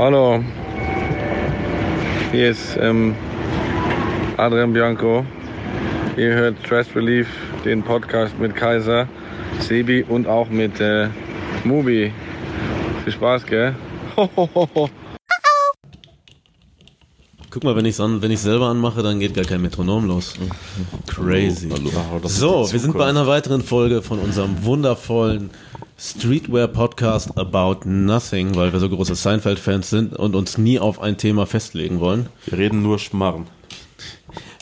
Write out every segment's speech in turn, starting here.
Hallo, hier ist ähm, Adrian Bianco. Ihr hört Stress Relief, den Podcast mit Kaiser, Sebi und auch mit äh, Mubi. Viel Spaß, gell? Guck mal, wenn ich es wenn ich's selber anmache, dann geht gar kein Metronom los. Crazy. So, wir sind bei einer weiteren Folge von unserem wundervollen Streetwear-Podcast About Nothing, weil wir so große Seinfeld-Fans sind und uns nie auf ein Thema festlegen wollen. Wir reden nur Schmarren.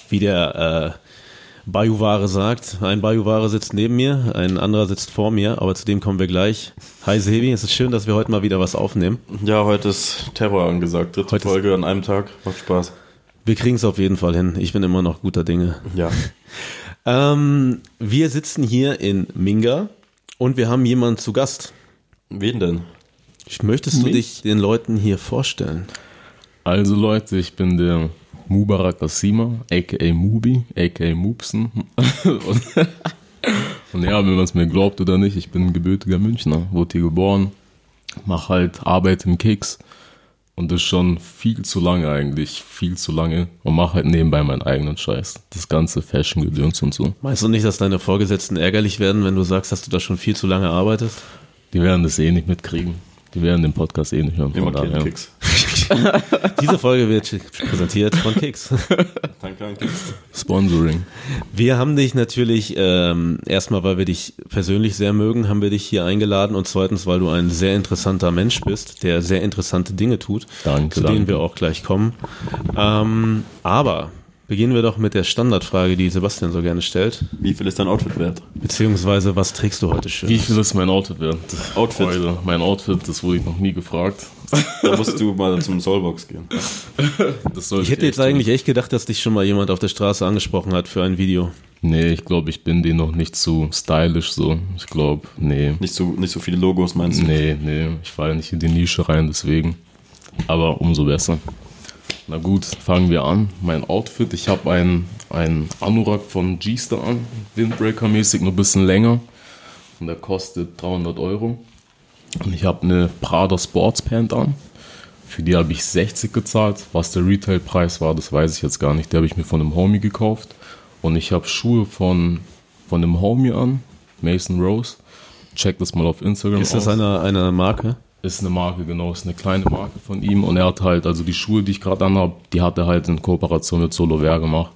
Wie der äh, Bayouware sagt, ein Bayouware sitzt neben mir, ein anderer sitzt vor mir, aber zu dem kommen wir gleich. Hi Sebi, es ist schön, dass wir heute mal wieder was aufnehmen. Ja, heute ist Terror angesagt. Dritte Heute Folge an einem Tag. Macht Spaß. Wir kriegen es auf jeden Fall hin. Ich bin immer noch guter Dinge. Ja. Ähm, wir sitzen hier in Minga und wir haben jemanden zu Gast. Wen denn? Möchtest du dich den Leuten hier vorstellen? Also Leute, ich bin der Mubarak Asima, aka Mubi, aka Mupsen. und, und ja, wenn man es mir glaubt oder nicht, ich bin ein gebürtiger Münchner, wurde hier geboren, mache halt Arbeit im Keks und das schon viel zu lange eigentlich, viel zu lange und mache halt nebenbei meinen eigenen Scheiß. Das ganze Fashion-Gedöns und so. Meinst du nicht, dass deine Vorgesetzten ärgerlich werden, wenn du sagst, dass du da schon viel zu lange arbeitest? Die werden das eh nicht mitkriegen. Die werden den Podcast eh nicht hören. Immer Kicks. Diese Folge wird präsentiert von Kicks. Danke an Kicks. Sponsoring. Wir haben dich natürlich, ähm, erstmal, weil wir dich persönlich sehr mögen, haben wir dich hier eingeladen und zweitens, weil du ein sehr interessanter Mensch bist, der sehr interessante Dinge tut, Danke, zu denen danke. wir auch gleich kommen. Ähm, aber beginnen wir doch mit der Standardfrage, die Sebastian so gerne stellt, Wie viel ist dein Outfit wert? beziehungsweise was trägst du heute schön? Wie viel ist mein Outfit wert? Outfit. Heute, mein Outfit, das wurde ich noch nie gefragt. Da musst du mal zum Soulbox gehen. Das soll Ich hätte jetzt eigentlich echt gedacht, dass dich schon mal jemand auf der Straße angesprochen hat für ein Video. Nee, ich glaube, ich bin den noch nicht zu stylisch so. Ich glaube, nee. Nicht so, nicht so viele Logos meinst du? Nee, nee, ich falle nicht in die Nische rein, deswegen. Aber umso besser. Na gut, fangen wir an. Mein Outfit, ich habe einen, einen Anorak von G-Star an, Windbreaker-mäßig, nur ein bisschen länger. Und der kostet 300 Euro. Und ich habe eine Prada Sportspant an. Für die habe ich 60 gezahlt. Was der Retailpreis war, das weiß ich jetzt gar nicht. Die habe ich mir von einem Homie gekauft. Und ich habe Schuhe von, von einem Homie an, Mason Rose. Check das mal auf Instagram Ist das aus. eine, eine Marke? Ist eine Marke, genau, ist eine kleine Marke von ihm und er hat halt, also die Schuhe, die ich gerade anhabe, die hat er halt in Kooperation mit Solo Wear gemacht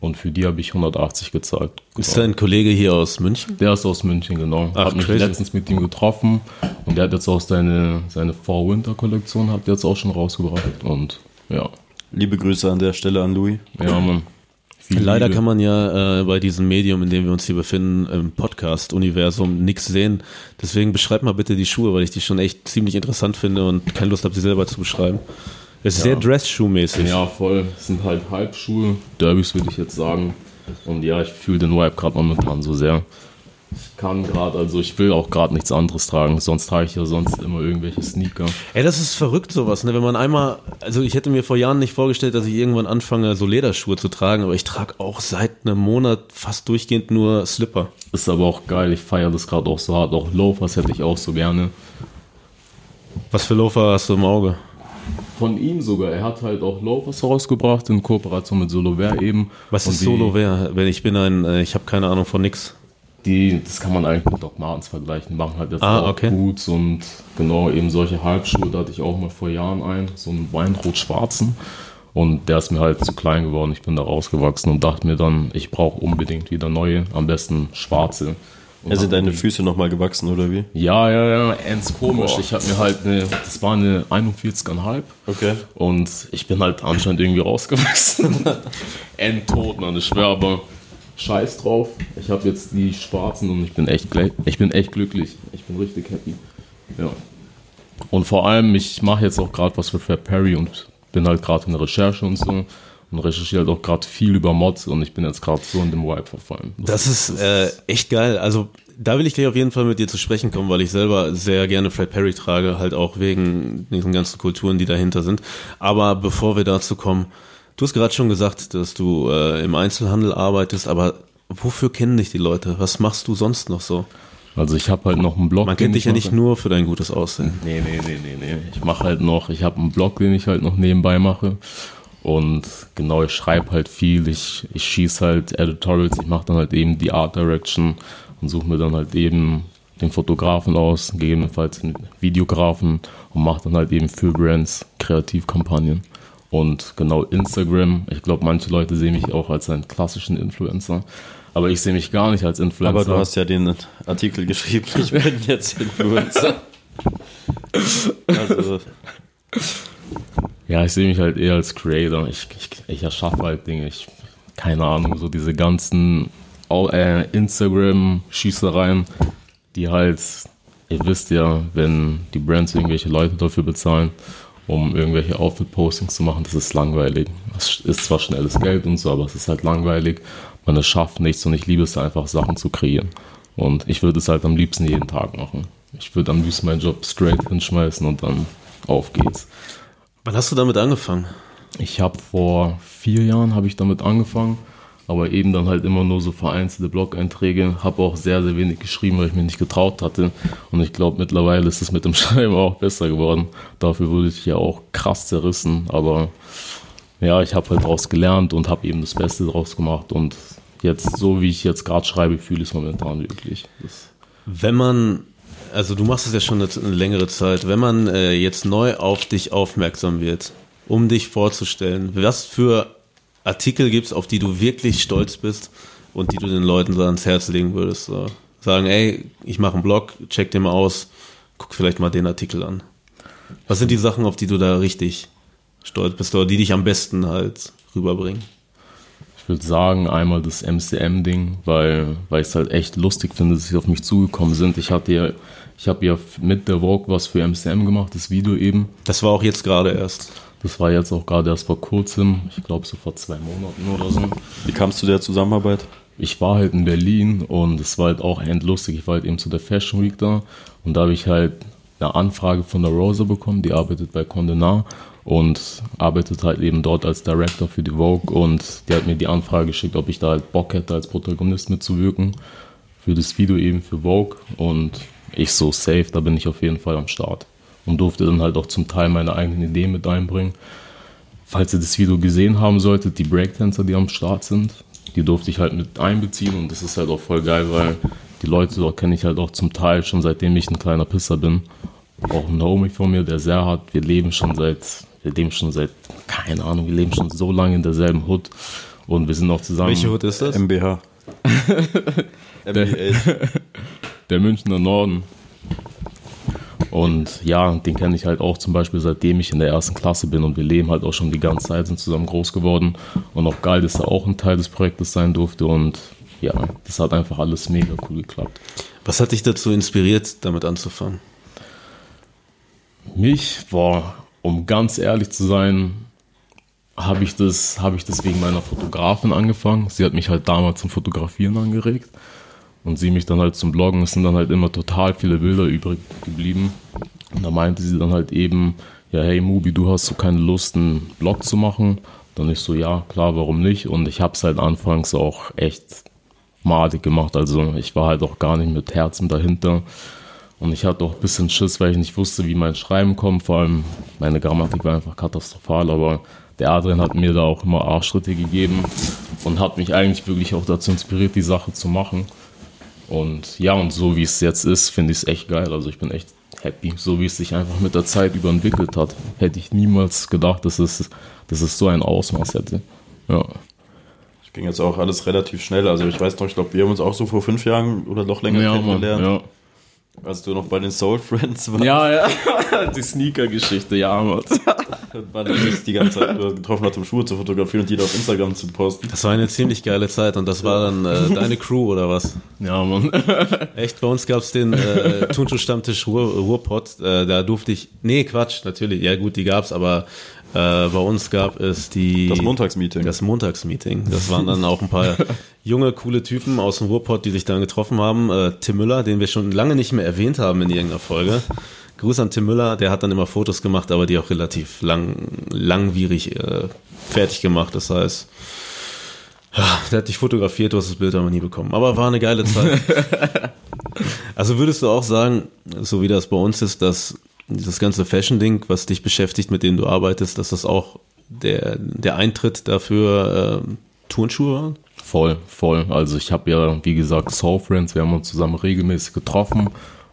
und für die habe ich 180 gezahlt. Ist dein Kollege hier aus München? Der ist aus München, genau. Ach, hat mich crazy. letztens mit ihm getroffen und der hat jetzt auch seine, seine Fall-Winter-Kollektion hat er jetzt auch schon rausgebracht und ja, Liebe Grüße an der Stelle an Louis. ja, man. Viel Leider Liebe. kann man ja äh, bei diesem Medium, in dem wir uns hier befinden, im Podcast-Universum nichts sehen. Deswegen beschreib mal bitte die Schuhe, weil ich die schon echt ziemlich interessant finde und keine Lust habe, sie selber zu beschreiben. Es ist sehr Dress-Shoe-mäßig. Ja, voll. Es sind halt Halbschuhe, Derbys würde ich jetzt sagen. Und ja, ich fühle den Vibe gerade momentan so sehr. Ich kann gerade, also ich will auch gerade nichts anderes tragen, sonst trage ich ja sonst immer irgendwelche Sneaker. Ey, das ist verrückt sowas, ne? Wenn man einmal, also ich hätte mir vor Jahren nicht vorgestellt, dass ich irgendwann anfange, so Lederschuhe zu tragen, aber ich trage auch seit einem Monat fast durchgehend nur Slipper. Ist aber auch geil, ich feiere das gerade auch so hart. Auch Loafers hätte ich auch so gerne. Was für Loafer hast du im Auge? Von ihm sogar, er hat halt auch Loafers rausgebracht in Kooperation mit Solo Wear eben. Was Und ist die- Solo Wear? Wenn ich bin ein, äh, ich habe keine Ahnung von nix. Die, das kann man eigentlich mit Doc Martens vergleichen. Die machen halt jetzt Ah, auch okay. Boots und genau eben solche Halbschuhe. Da hatte ich auch mal vor Jahren einen, so einen Weinrot-schwarzen. Und der ist mir halt zu klein geworden. Ich bin da rausgewachsen und dachte mir dann, ich brauche unbedingt wieder neue, am besten schwarze. Und Also deine Füße nochmal gewachsen, oder wie? Ja, ja, ja, ends komisch. Ich habe mir halt eine, das war eine 41,5. Okay. Und ich bin halt anscheinend irgendwie rausgewachsen. Endtot, man, ich schwör, aber scheiß drauf. Ich habe jetzt die schwarzen und ich bin echt, ich bin echt glücklich. Ich bin richtig happy. Ja. Und vor allem, ich mache jetzt auch gerade was für Fred Perry und bin halt gerade in der Recherche und so. Und recherchiere halt auch gerade viel über Mods und ich bin jetzt gerade so in dem Vibe verfallen. Das ist äh, echt geil. Also da will ich gleich auf jeden Fall mit dir zu sprechen kommen, weil ich selber sehr gerne Fred Perry trage, halt auch wegen diesen ganzen Kulturen, die dahinter sind. Aber bevor wir dazu kommen, du hast gerade schon gesagt, dass du äh, im Einzelhandel arbeitest, aber wofür kennen dich die Leute? Was machst du sonst noch so? Also ich habe halt noch einen Blog. Man kennt dich ja nicht nur für dein gutes Aussehen. Nee, nee, nee, nee, nee. Ich mache halt noch, ich habe einen Blog, den ich halt noch nebenbei mache. Und genau, ich schreibe halt viel, ich, ich schieße halt Editorials, ich mache dann halt eben die Art Direction und suche mir dann halt eben den Fotografen aus, gegebenenfalls den Videografen und mache dann halt eben für Brands Kreativkampagnen. Und genau Instagram, ich glaube, manche Leute sehen mich auch als einen klassischen Influencer. Aber ich sehe mich gar nicht als Influencer. Aber du hast ja den Artikel geschrieben, ich bin jetzt Influencer. also. Ja, ich sehe mich halt eher als Creator. Ich, ich, ich erschaffe halt Dinge. Ich, keine Ahnung, so diese ganzen Instagram-Schießereien, die halt, ihr wisst ja, wenn die Brands irgendwelche Leute dafür bezahlen, um irgendwelche Outfit-Postings zu machen, das ist langweilig. Es ist zwar schnelles Geld und so, aber es ist halt langweilig man es schafft nichts und ich liebe es einfach, Sachen zu kreieren. Und ich würde es halt am liebsten jeden Tag machen. Ich würde am liebsten meinen Job straight hinschmeißen und dann auf geht's. Wann hast du damit angefangen? Ich habe vor vier Jahren habe ich damit angefangen, aber eben dann halt immer nur so vereinzelte Blog-Einträge. Habe auch sehr, sehr wenig geschrieben, weil ich mir nicht getraut hatte. Und ich glaube, mittlerweile ist es mit dem Schreiben auch besser geworden. Dafür wurde ich ja auch krass zerrissen, aber ja, ich habe halt daraus gelernt und habe eben das Beste daraus gemacht und jetzt, so wie ich jetzt gerade schreibe, fühle ich es momentan wirklich. Das wenn man, also du machst es ja schon eine, eine längere Zeit, wenn man äh, jetzt neu auf dich aufmerksam wird, um dich vorzustellen, was für Artikel gibt es, auf die du wirklich stolz bist und die du den Leuten so ans Herz legen würdest? So. Sagen, ey, ich mache einen Blog, check den mal aus, guck vielleicht mal den Artikel an. Was sind die Sachen, auf die du da richtig stolz bist oder die dich am besten halt rüberbringen? Ich würde sagen, einmal das MCM-Ding, weil, weil ich es halt echt lustig finde, dass sie auf mich zugekommen sind. Ich hatte ja, ich habe ja mit der Vogue was für MCM gemacht, das Video eben. Das war auch jetzt gerade erst. Das war jetzt auch gerade erst vor kurzem, ich glaube so vor zwei Monaten oder so. Wie kamst du der Zusammenarbeit? Ich war halt in Berlin und es war halt auch endlustig. Ich war halt eben zu der Fashion Week da und da habe ich halt eine Anfrage von der Rosa bekommen, die arbeitet bei Condé Nast und arbeitet halt eben dort als Director für die Vogue und die hat mir die Anfrage geschickt, ob ich da halt Bock hätte, als Protagonist mitzuwirken für das Video eben für Vogue und ich so safe, da bin ich auf jeden Fall am Start und durfte dann halt auch zum Teil meine eigenen Ideen mit einbringen. Falls ihr das Video gesehen haben solltet, die Breakdancer, die am Start sind, die durfte ich halt mit einbeziehen und das ist halt auch voll geil, weil die Leute dort kenne ich halt auch zum Teil schon seitdem ich ein kleiner Pisser bin. Auch ein Homie von mir, der sehr hat. Wir leben schon seit wir leben schon seit, keine Ahnung, wir leben schon so lange in derselben Hut und wir sind auch zusammen. Welche Hut ist das? MBH. der, der Münchner Norden. Und ja, den kenne ich halt auch zum Beispiel seitdem ich in der ersten Klasse bin und wir leben halt auch schon die ganze Zeit, sind zusammen groß geworden. Und auch geil, dass er auch ein Teil des Projektes sein durfte und ja, das hat einfach alles mega cool geklappt. Was hat dich dazu inspiriert, damit anzufangen? Mich war um ganz ehrlich zu sein, habe ich, das, hab ich das wegen meiner Fotografin angefangen. Sie hat mich halt damals zum Fotografieren angeregt und sie mich dann halt zum Bloggen. Es sind dann halt immer total viele Bilder übrig geblieben. Und da meinte sie dann halt eben, ja, hey Mubi, du hast so keine Lust, einen Blog zu machen. Dann ich so, ja, klar, warum nicht? Und ich habe es halt anfangs auch echt madig gemacht. Also ich war halt auch gar nicht mit Herzen dahinter. Und ich hatte auch ein bisschen Schiss, weil ich nicht wusste, wie mein Schreiben kommt. Vor allem meine Grammatik war einfach katastrophal, aber der Adrian hat mir da auch immer Arschschritte gegeben und hat mich eigentlich wirklich auch dazu inspiriert, die Sache zu machen. Und ja, und so wie es jetzt ist, finde ich es echt geil. Also ich bin echt happy, so wie es sich einfach mit der Zeit überentwickelt hat. Hätte ich niemals gedacht, dass es, dass es so ein Ausmaß hätte. Ja. Das ging jetzt auch alles relativ schnell. Also ich weiß noch, ich glaube, wir haben uns auch so vor fünf Jahren oder noch länger ja, kennengelernt. Mann, ja. Als du noch bei den Soul Friends warst. Ja, ja. Die Sneaker-Geschichte, ja, Mann. War nicht die ganze Zeit getroffen hat, um Schuhe zu fotografieren und die da auf Instagram zu posten. Das war eine ziemlich geile Zeit und das war dann äh, deine Crew oder was? Ja, Mann. Echt, bei uns gab es den äh, Turnschuh-Stammtisch Ruhr, Ruhrpott. Äh, da durfte ich. Nee, Quatsch, natürlich. Ja, gut, die gab's, aber äh, bei uns gab es die. Das Montagsmeeting. Das Montagsmeeting. Das waren dann auch ein paar junge, coole Typen aus dem Ruhrpott, die sich dann getroffen haben. Äh, Tim Müller, den wir schon lange nicht mehr erwähnt haben in irgendeiner Folge. Gruß an Tim Müller, der hat dann immer Fotos gemacht, aber die auch relativ lang, langwierig äh, fertig gemacht. Das heißt, Der hat dich fotografiert, du hast das Bild aber nie bekommen. Aber war eine geile Zeit. also würdest du auch sagen, so wie das bei uns ist, dass dieses ganze Fashion-Ding, was dich beschäftigt, mit dem du arbeitest, dass das auch der, der Eintritt dafür äh, Turnschuhe waren? Voll, voll. Also ich habe ja, wie gesagt, Soul Friends, wir haben uns zusammen regelmäßig getroffen.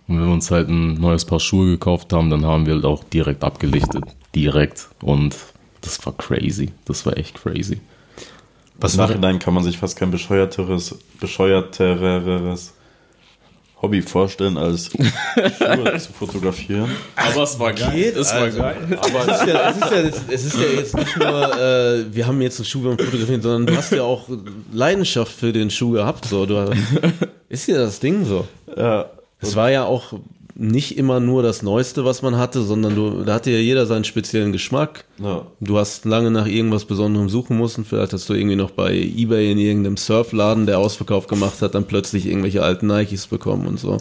Und wenn wir uns halt ein neues Paar Schuhe gekauft haben, dann haben wir halt auch direkt abgelichtet. Direkt. Und das war crazy. Das war echt crazy. Was Im Nachhinein kann man sich fast kein bescheuerteres, bescheuerteres Hobby vorstellen, als Schuhe zu fotografieren. Aber es war geil. Es war also, geil. Aber es ist, ja, es, ist ja, es ist ja jetzt nicht nur, äh, wir haben jetzt einen Schuh beim Fotografieren, sondern du hast ja auch Leidenschaft für den Schuh gehabt. So. Du, ist ja das Ding so. Ja. Es war ja auch nicht immer nur das Neueste, was man hatte, sondern du, da hatte ja jeder seinen speziellen Geschmack. Ja. Du hast lange nach irgendwas Besonderem suchen müssen. Vielleicht hast du irgendwie noch bei Ebay in irgendeinem Surfladen, der Ausverkauf gemacht hat, dann plötzlich irgendwelche alten Nikes bekommen und so.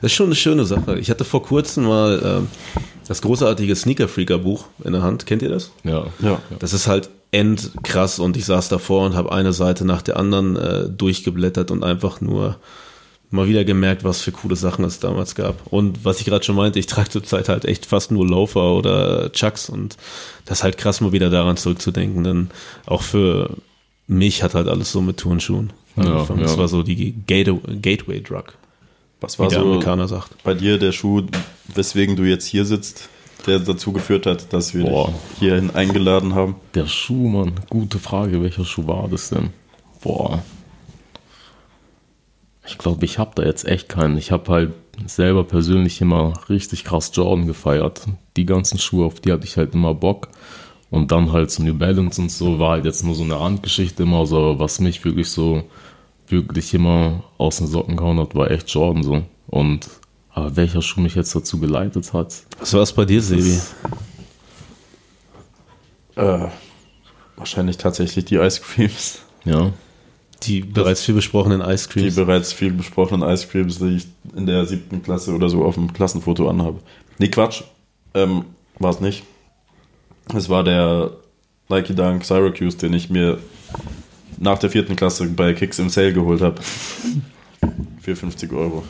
Das ist schon eine schöne Sache. Ich hatte vor kurzem mal äh, das großartige Sneaker Freaker Buch in der Hand. Kennt ihr das? Ja. ja. Das ist halt endkrass und ich saß davor und habe eine Seite nach der anderen äh, durchgeblättert und einfach nur mal wieder gemerkt, was für coole Sachen es damals gab. Und was ich gerade schon meinte, ich trage zurzeit halt echt fast nur Loafer oder Chucks und das ist halt krass, mal wieder daran zurückzudenken, denn auch für mich hat halt alles so mit Turnschuhen. Ja, das ja. war so die Gateway-Drug. Was war so Amerikaner sagt. bei dir der Schuh, weswegen du jetzt hier sitzt, der dazu geführt hat, dass wir Boah. dich hierhin eingeladen haben? Der Schuh, Mann, gute Frage. Welcher Schuh war das denn? Boah, ich glaube, ich habe da jetzt echt keinen. Ich habe halt selber persönlich immer richtig krass Jordan gefeiert. Die ganzen Schuhe, auf die hatte ich halt immer Bock. Und dann halt so New Balance und so war halt jetzt nur so eine Randgeschichte immer. So, was mich wirklich so, wirklich immer aus den Socken gehauen hat, war echt Jordan so. Und aber welcher Schuh mich jetzt dazu geleitet hat. Was war es bei dir, Sebi? Äh, wahrscheinlich tatsächlich die Ice Creams. Ja. Die bereits viel besprochenen Ice Creams. Die bereits viel besprochenen Ice Creams, die ich in der siebten Klasse oder so auf dem Klassenfoto anhabe. Nee, Quatsch. Ähm, war es nicht. Es war der Nike Dunk Syracuse, den ich mir nach der vierten Klasse bei Kicks im Sale geholt habe. Für 50 Euro.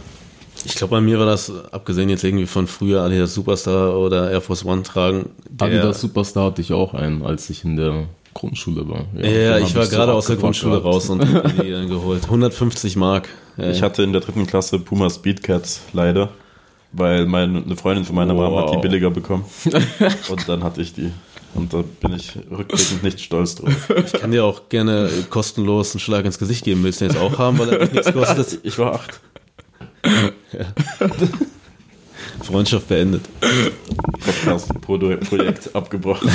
Ich glaube, bei mir war das, abgesehen jetzt irgendwie von früher Adidas Superstar oder Air Force One tragen. Adidas Superstar hatte ich auch einen, als ich in der Grundschule war. Ja, ja ich war gerade so aus der Grundschule gehabt. raus und die dann geholt. 150 Mark. Ich hatte in der dritten Klasse Puma Speedcats leider, weil meine, eine Freundin von meiner wow. Mama hat die billiger bekommen. und dann hatte ich die. Und da bin ich rückblickend nicht stolz drauf. Ich kann dir auch gerne kostenlos einen Schlag ins Gesicht geben. Willst du den jetzt auch haben, weil er nichts kostet? Ich war acht. Ja. Freundschaft beendet. Podcast-Projekt abgebrochen.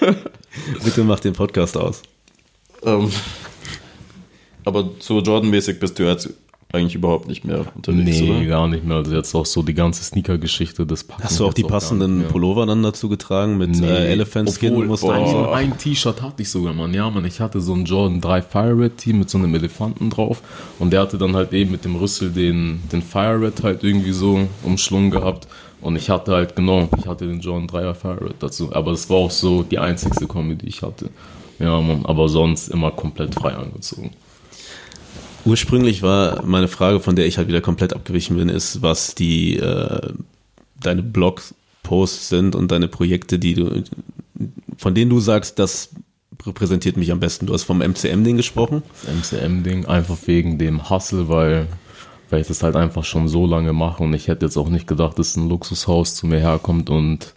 Bitte mach den Podcast aus. Ähm, aber so Jordan-mäßig bist du jetzt eigentlich überhaupt nicht mehr unterwegs, nee, oder? gar nicht mehr. Also jetzt auch so die ganze Sneaker-Geschichte, das Packen Hast du auch die passenden Pullover dann dazu getragen mit nee. äh, Elephant Skin Muster und so? Ein T-Shirt hatte ich sogar, Mann. Ja, Mann, ich hatte so ein Jordan 3 Fire Red Team mit so einem Elefanten drauf und der hatte dann halt eben mit dem Rüssel den, den Fire Red halt irgendwie so umschlungen gehabt und ich hatte halt, genau, ich hatte den Jordan 3er Fire Red dazu, aber das war auch so die einzigste Kombi, die ich hatte. Ja, Mann, aber sonst immer komplett frei angezogen. Ursprünglich war meine Frage, von der ich halt wieder komplett abgewichen bin, ist, was die äh, deine Blog-Posts sind und deine Projekte, die du, von denen du sagst, das repräsentiert mich am besten. Du hast vom MCM-Ding gesprochen. Das MCM-Ding einfach wegen dem Hustle, weil, weil ich das halt einfach schon so lange mache und ich hätte jetzt auch nicht gedacht, dass ein Luxushaus zu mir herkommt und,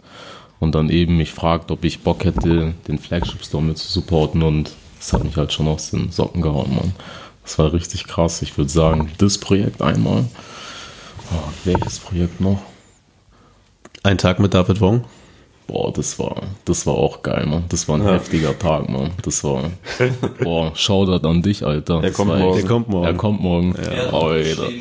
und dann eben mich fragt, ob ich Bock hätte, den Flagship Store mit zu supporten und das hat mich halt schon aus den Socken gehauen, Mann. Das war richtig krass. Ich würde sagen, das Projekt einmal. Oh, welches Projekt noch? Ein Tag mit David Wong? Boah, das war, das war auch geil, Mann. Das war ein ja. heftiger Tag, Mann. Das war, boah, Shoutout an dich, Alter. Er kommt, morgen. Der kommt morgen. Er kommt morgen. Ja. Er hat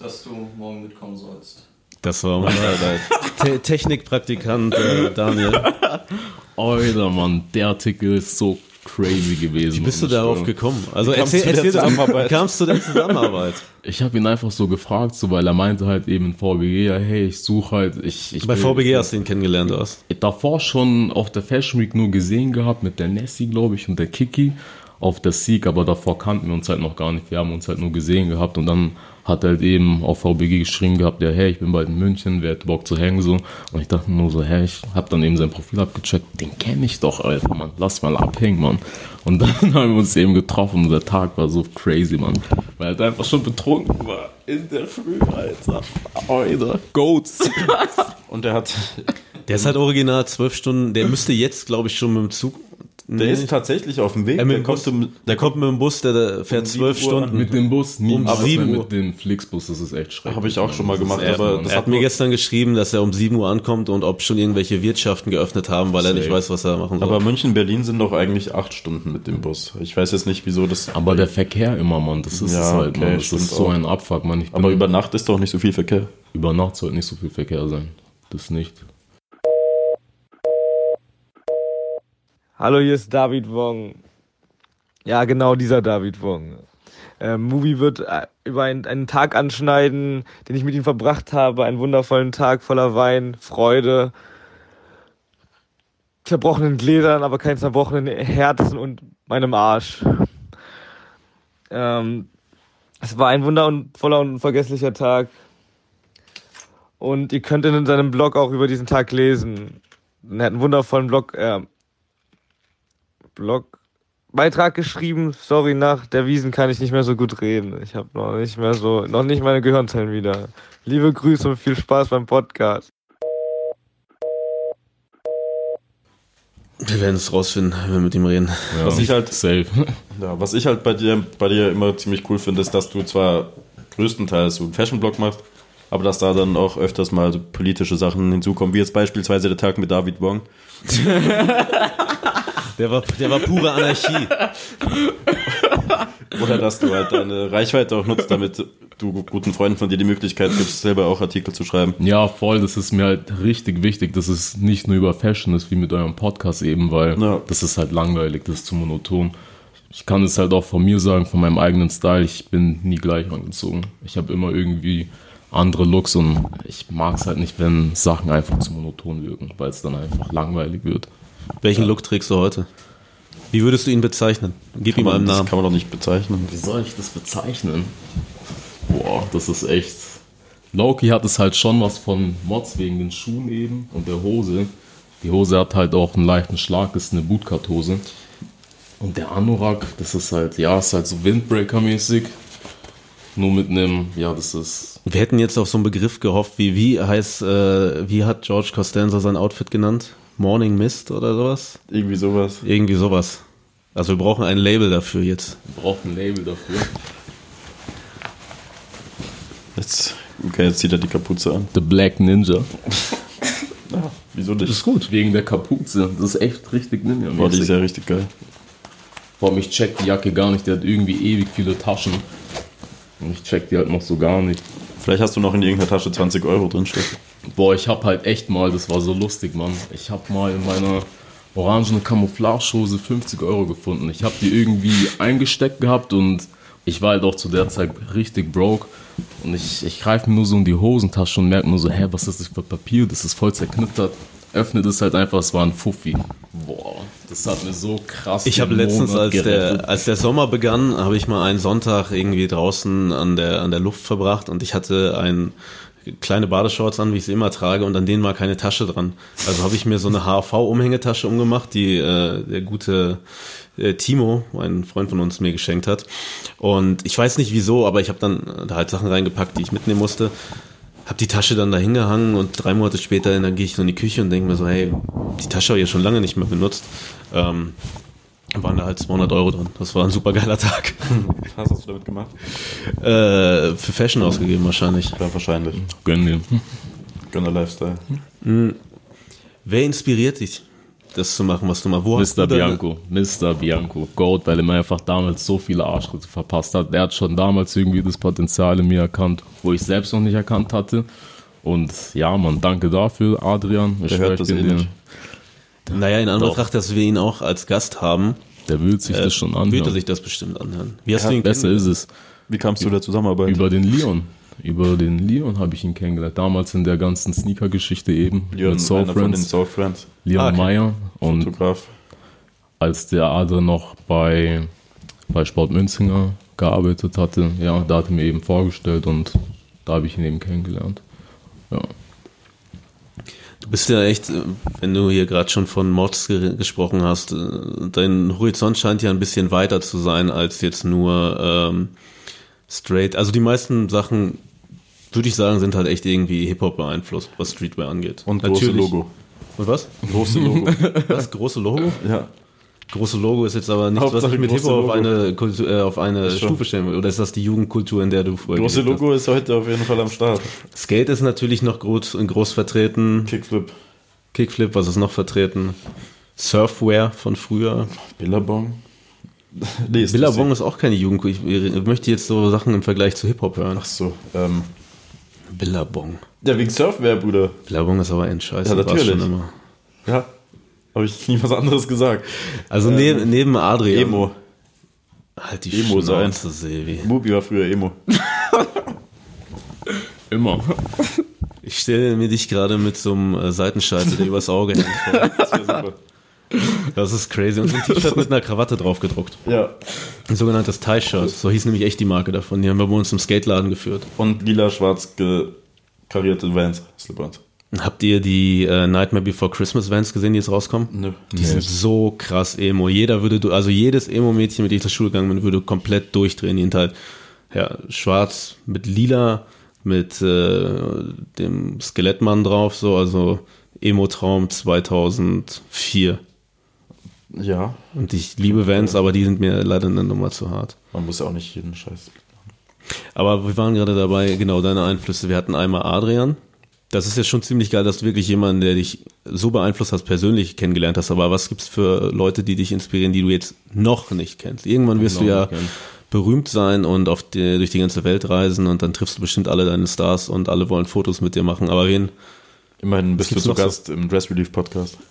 dass du morgen mitkommen sollst. Das war unser Technikpraktikant äh, Daniel. Alter, Mann, der Artikel ist so crazy gewesen. Wie bist du darauf gekommen? Also erzähl, erzähl Zusammenarbeit. kamst du der Zusammenarbeit? Ich habe ihn einfach so gefragt, so weil er meinte halt eben in VBG, ja, hey, ich suche halt, ich, ich Bei will, VBG hast du ihn kennengelernt, aus? Davor schon auf der Fashion Week nur gesehen gehabt mit der Nessie, glaube ich, und der Kiki. auf der Sieg, aber davor kannten wir uns halt noch gar nicht. Wir haben uns halt nur gesehen gehabt und dann hat halt eben auf VBG geschrieben gehabt, ja, hey, ich bin bald in München, wer hat Bock zu hängen, so. Und ich dachte nur so, hey, ich hab dann eben sein Profil abgecheckt, den kenne ich doch, Alter, Mann, lass mal abhängen, Mann. Und dann haben wir uns eben getroffen und der Tag war so crazy, Mann. Weil er einfach schon betrunken war in der Früh, Alter. Alter, Goats. Und er hat, Der ist halt original zwölf Stunden, der müsste jetzt, glaube ich, schon mit dem Zug. Der Nee, ist tatsächlich auf dem Weg. der Bus, kommt um, der kommt mit dem Bus, der, der fährt um zwölf Stunden. Mit dem Bus, nie Um aber sieben Uhr. mit dem Flixbus, das ist echt schrecklich. Habe ich auch schon mal gemacht, aber er hat hat mir gestern geschrieben, dass er um 7 Uhr ankommt und ob schon irgendwelche Wirtschaften geöffnet haben, weil er nicht weiß, was er machen soll. aber München, Berlin sind doch eigentlich acht Stunden mit dem Bus. Ich weiß jetzt nicht, wieso das. Aber der Verkehr immer, Mann, das ist Ja, es halt, okay, Mann. Das ist so auch. ein Abfuck, Mann. Aber über Nacht ist doch nicht so viel Verkehr. über Nacht sollte nicht so viel Verkehr sein. Das nicht. Hallo, hier ist David Wong. Ja, genau dieser David Wong. Ähm, Movie wird äh, über einen, einen Tag anschneiden, den ich mit ihm verbracht habe. Einen wundervollen Tag voller Wein, Freude, zerbrochenen Gläsern, aber keinen zerbrochenen Herzen und meinem Arsch. Ähm, es war ein wundervoller und unvergesslicher Tag. Und ihr könnt in seinem Blog auch über diesen Tag lesen. Er hat einen wundervollen Blog, äh, Blog Beitrag geschrieben. Sorry, nach der Wiesen kann ich nicht mehr so gut reden. Ich habe noch nicht mehr so, noch nicht meine Gehirnzellen wieder. Liebe Grüße und viel Spaß beim Podcast. wir werden es rausfinden, wenn wir mit ihm reden. Ja, Was ich halt- safe. Ja, was ich halt bei dir, bei dir immer ziemlich cool finde, ist, dass du zwar größtenteils so einen Fashion-Blog machst, aber dass da dann auch öfters mal so politische Sachen hinzukommen, wie jetzt beispielsweise der Tag mit David Wong. Der war, der war pure Anarchie. Oder dass du halt deine Reichweite auch nutzt, damit du guten Freunden von dir die Möglichkeit gibst, selber auch Artikel zu schreiben. Ja, voll, das ist mir halt richtig wichtig, dass es nicht nur über Fashion ist, wie mit eurem Podcast eben, weil Ja. das ist halt langweilig, das ist zu monoton. Ich kann es halt auch von mir sagen, von meinem eigenen Style, ich bin nie gleich angezogen. Ich habe immer irgendwie andere Looks und ich mag es halt nicht, wenn Sachen einfach zu monoton wirken, weil es dann einfach langweilig wird. Welchen Look trägst du heute? Wie würdest du ihn bezeichnen? Gib ihm einen das Namen. kann man doch nicht bezeichnen. Wie soll ich das bezeichnen? Boah, das ist echt. Loki hat es halt schon was von Mods wegen den Schuhen eben und der Hose. Die Hose hat halt auch einen leichten Schlag, ist eine Bootcut-Hose. Und der Anorak, das ist halt, ja, ist halt so Windbreaker-mäßig. Nur mit einem, ja, das ist. Wir hätten jetzt auf so einen Begriff gehofft, wie, wie heißt, äh, wie hat George Costanza sein Outfit genannt? Morning Mist oder sowas? Irgendwie sowas. Irgendwie sowas. Also wir brauchen ein Label dafür jetzt. Braucht ein Label dafür. Jetzt, okay, jetzt zieht er die Kapuze an. The Black Ninja. Wieso nicht? ist gut. Wegen der Kapuze. Das ist echt richtig ninja Boah, die ist ja richtig geil. Vor allem, ich check die Jacke gar nicht, der hat irgendwie ewig viele Taschen. Und ich check die halt noch so gar nicht. Vielleicht hast du noch in irgendeiner Tasche 20 Euro drinstecken. Boah, ich hab halt echt mal, das war so lustig, Mann. Ich hab mal in meiner orangenen Camouflagehose 50 Euro gefunden. Ich hab die irgendwie eingesteckt gehabt und ich war halt auch zu der Zeit richtig broke. Und ich, ich greife mir nur so in die Hosentasche und merke nur so, hä, was ist das für Papier? Das ist voll zerknittert. Öffnet es halt einfach, es war ein Fuffi. Boah, das hat mir so krass. Ich habe letztens, als gerettet. der, als der Sommer begann, habe ich mal einen Sonntag irgendwie draußen an der, an der Luft verbracht und ich hatte ein kleine Badeshorts an, wie ich sie immer trage, und an denen war keine Tasche dran. Also habe ich mir so eine HV-Umhängetasche umgemacht, die äh, der gute äh, Timo, ein Freund von uns, mir geschenkt hat. Und ich weiß nicht wieso, aber ich habe dann da halt Sachen reingepackt, die ich mitnehmen musste. Hab die Tasche dann da hingehangen und drei Monate später dann gehe ich so in die Küche und denke mir so, hey, die Tasche habe ich ja schon lange nicht mehr benutzt. Ähm, waren da halt 200 Euro drin. Das war ein super geiler Tag. Was hast du damit gemacht? äh, für Fashion ausgegeben wahrscheinlich. Ja, wahrscheinlich. Gönn dir. Gönner Lifestyle. Wer inspiriert dich, das zu machen, was du machst? Wo hast Mr. Bianco, Mr. Bianco, Goat, weil er mir einfach damals so viele Arschritte verpasst hat. Der hat schon damals irgendwie das Potenzial in mir erkannt, wo ich selbst noch nicht erkannt hatte. Und ja, man, danke dafür, Adrian. Ich Der hört das eh dir- nicht. Naja, in Anbetracht, dass wir ihn auch als Gast haben, Der will sich äh, das schon wird er anhören. sich das bestimmt anhören. Wie hast Ja, du ihn Besser ist es. Wie kamst du der Zusammenarbeit? Über den Leon. Über den Leon habe ich ihn kennengelernt. Damals in der ganzen Sneaker-Geschichte eben. Leon, mit Soul einer von den Friends. Soul Friends. Leon Ah, okay. Meyer. Und Fotograf. als der Adrian noch bei bei Sport Münzinger gearbeitet hatte. Ja, da hat er mir eben vorgestellt und da habe ich ihn eben kennengelernt. Ja. Du bist ja echt, äh, wenn du hier gerade schon von Mods ge gesprochen hast, äh, dein Horizont scheint ja ein bisschen weiter zu sein als jetzt nur ähm, straight. Also die meisten Sachen, würde ich sagen, sind halt echt irgendwie Hip-Hop beeinflusst, was Streetwear angeht. Und große Natürlich- Logo. Und was? Große Logo. Das große Logo? ja. Große Logo ist jetzt aber nichts, was Hauptsache ich mit Hip-Hop auf eine, Kultur, äh, auf eine. Stufe stellen will. Oder ist das die Jugendkultur, in der du früher Große Logo ist heute auf jeden Fall am Start. hast? Skate ist natürlich noch groß, groß vertreten. Kickflip. Kickflip, was ist noch vertreten? Surfwear von früher. Billabong. nee, ist Billabong ist auch keine Jugendkultur. Ich möchte jetzt so Sachen im Vergleich zu Hip-Hop hören. Ach so. Ähm, Billabong. ja, wegen Surfwear, Bruder. Billabong ist aber ein Scheiß. Ja, natürlich. Schon immer. Ja. Habe ich nie was anderes gesagt. Also neben, neben Adrian. Emo. Halt die Emo sein. Schnauze, Sevi. Mubi war früher Emo. Immer. Ich stelle mir dich gerade mit so einem äh, Seitenscheitel, der übers Auge hängt. vor. Das wäre super. Das ist crazy. Und so ein T-Shirt mit einer Krawatte drauf gedruckt. Ja. Ein sogenanntes Tie-Shirt. So hieß nämlich echt die Marke davon. Die haben wir bei uns im Skateladen geführt. Und lila-schwarz karierte Vans. Slip-ons. Habt ihr die äh, Nightmare Before Christmas Vans gesehen, die jetzt rauskommen? Nö. Die sind so krass emo. Jeder würde, du- also jedes Emo-Mädchen, mit dem ich zur Schule gegangen bin, würde komplett durchdrehen. Die sind halt ja, schwarz mit lila, mit äh, dem Skelettmann drauf, so, also Emo-Traum 2004. Ja. Und ich liebe Vans, aber die sind mir leider eine Nummer zu hart. Man muss ja auch nicht jeden Scheiß. Aber wir waren gerade dabei, genau, deine Einflüsse. Wir hatten einmal Adrian. Das ist jetzt schon ziemlich geil, dass du wirklich jemanden, der dich so beeinflusst hast, persönlich kennengelernt hast. Aber was gibt's für Leute, die dich inspirieren, die du jetzt noch nicht kennst? Irgendwann wirst du ja berühmt sein und auf die, durch die ganze Welt reisen und dann triffst du bestimmt alle deine Stars und alle wollen Fotos mit dir machen. Aber wen? Immerhin bist du zu noch so? Gast im Dress Relief Podcast.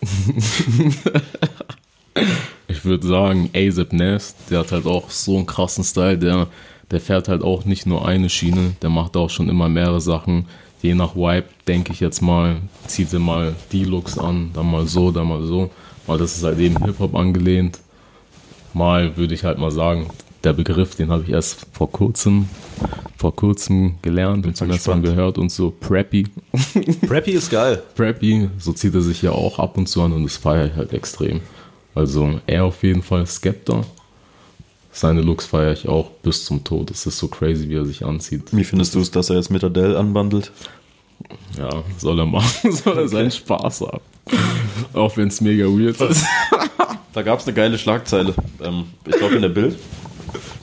Ich würde sagen, ASAP Nast, der hat halt auch so einen krassen Style, der, der fährt halt auch nicht nur eine Schiene, der macht auch schon immer mehrere Sachen. Je nach Vibe, denke ich jetzt mal, zieht er mal die Looks an, dann mal so, dann mal so. Weil das ist halt eben Hip-Hop angelehnt. Mal würde ich halt mal sagen, der Begriff, den habe ich erst vor kurzem, vor kurzem gelernt und zum ersten Mal gehört und so Preppy. Preppy ist geil. Preppy, so zieht er sich ja auch ab und zu an und das feiere ich halt extrem. Also er auf jeden Fall Skepta. Seine Looks feiere ich auch bis zum Tod. Es ist so crazy, wie er sich anzieht. Wie findest du es, dass er jetzt mit Adele anbandelt? Ja, soll er machen, soll er seinen Spaß haben. Auch wenn es mega weird ist. Da gab es eine geile Schlagzeile. Ähm, ich glaube in der Bild.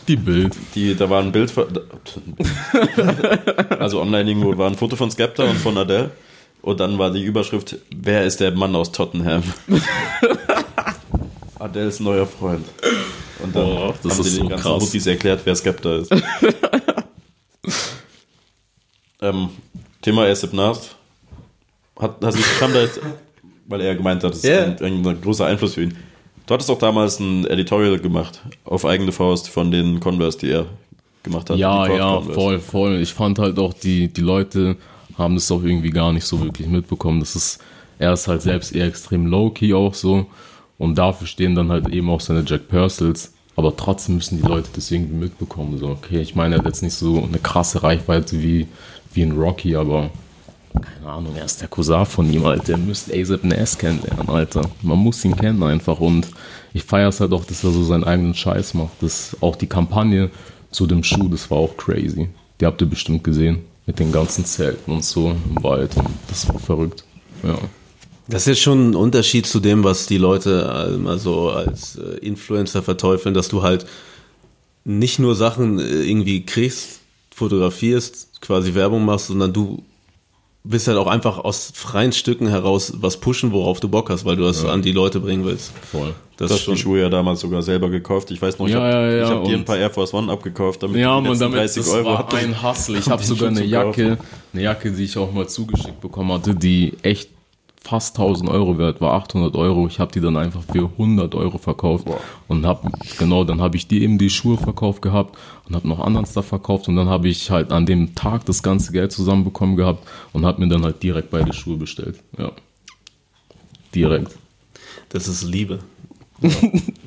Die Bild. Die, da war ein Bild von, also online irgendwo war ein Foto von Skepta und von Adele. Und dann war die Überschrift, wer ist der Mann aus Tottenham? Adeles neuer Freund. Und dann Boah, das haben ist den so ganzen krass. Mutis erklärt, wer Skepta ist. ähm, Thema ASAP Nast. Hat, hat sich, kam da jetzt, weil er gemeint hat, das ist Ja. ein, ein großer Einfluss für ihn. Du hattest auch damals ein Editorial gemacht, auf eigene Faust von den Converse, die er gemacht hat. Ja, die ja, Converse. voll, voll. Ich fand halt auch, die, die Leute haben das auch irgendwie gar nicht so wirklich mitbekommen. Das ist, er ist halt selbst eher extrem low-key auch so. Und dafür stehen dann halt eben auch seine Jack Purcells. Aber trotzdem müssen die Leute das irgendwie mitbekommen. So, okay, ich meine, er hat jetzt nicht so eine krasse Reichweite wie, wie ein Rocky, aber keine Ahnung, er ist der Cousin von ihm, Alter. Ihr müsst ASAP Nast kennenlernen, Alter. Man muss ihn kennen einfach. Und ich feiere es halt auch, dass er so seinen eigenen Scheiß macht. Das, auch die Kampagne zu dem Schuh, das war auch crazy. Die habt ihr bestimmt gesehen. Mit den ganzen Zelten und so im Wald. Das war verrückt. Ja. Das ist jetzt schon ein Unterschied zu dem, was die Leute ähm, also als äh, Influencer verteufeln, dass du halt nicht nur Sachen äh, irgendwie kriegst, fotografierst, quasi Werbung machst, sondern du willst halt auch einfach aus freien Stücken heraus was pushen, worauf du Bock hast, weil du das an die Leute bringen willst. Voll. Das, hast schon die Schuhe ja damals sogar selber gekauft. Ich weiß noch, ich Ja, habe ja, ja, hab dir ein paar Air Force One abgekauft, damit Ja, man, damit 30 das Euro war ein Hustle. Ich habe sogar eine. Jacke, eine Jacke, die ich auch mal zugeschickt bekommen hatte, die echt fast 1000 Euro wert war, 800 Euro. Ich habe die dann einfach für 100 Euro verkauft und habe genau, dann habe ich die eben die Schuhe verkauft gehabt und habe noch anderen Stuff verkauft und dann habe ich halt an dem Tag das ganze Geld zusammenbekommen gehabt und habe mir dann halt direkt beide Schuhe bestellt. Ja, direkt. das ist Liebe.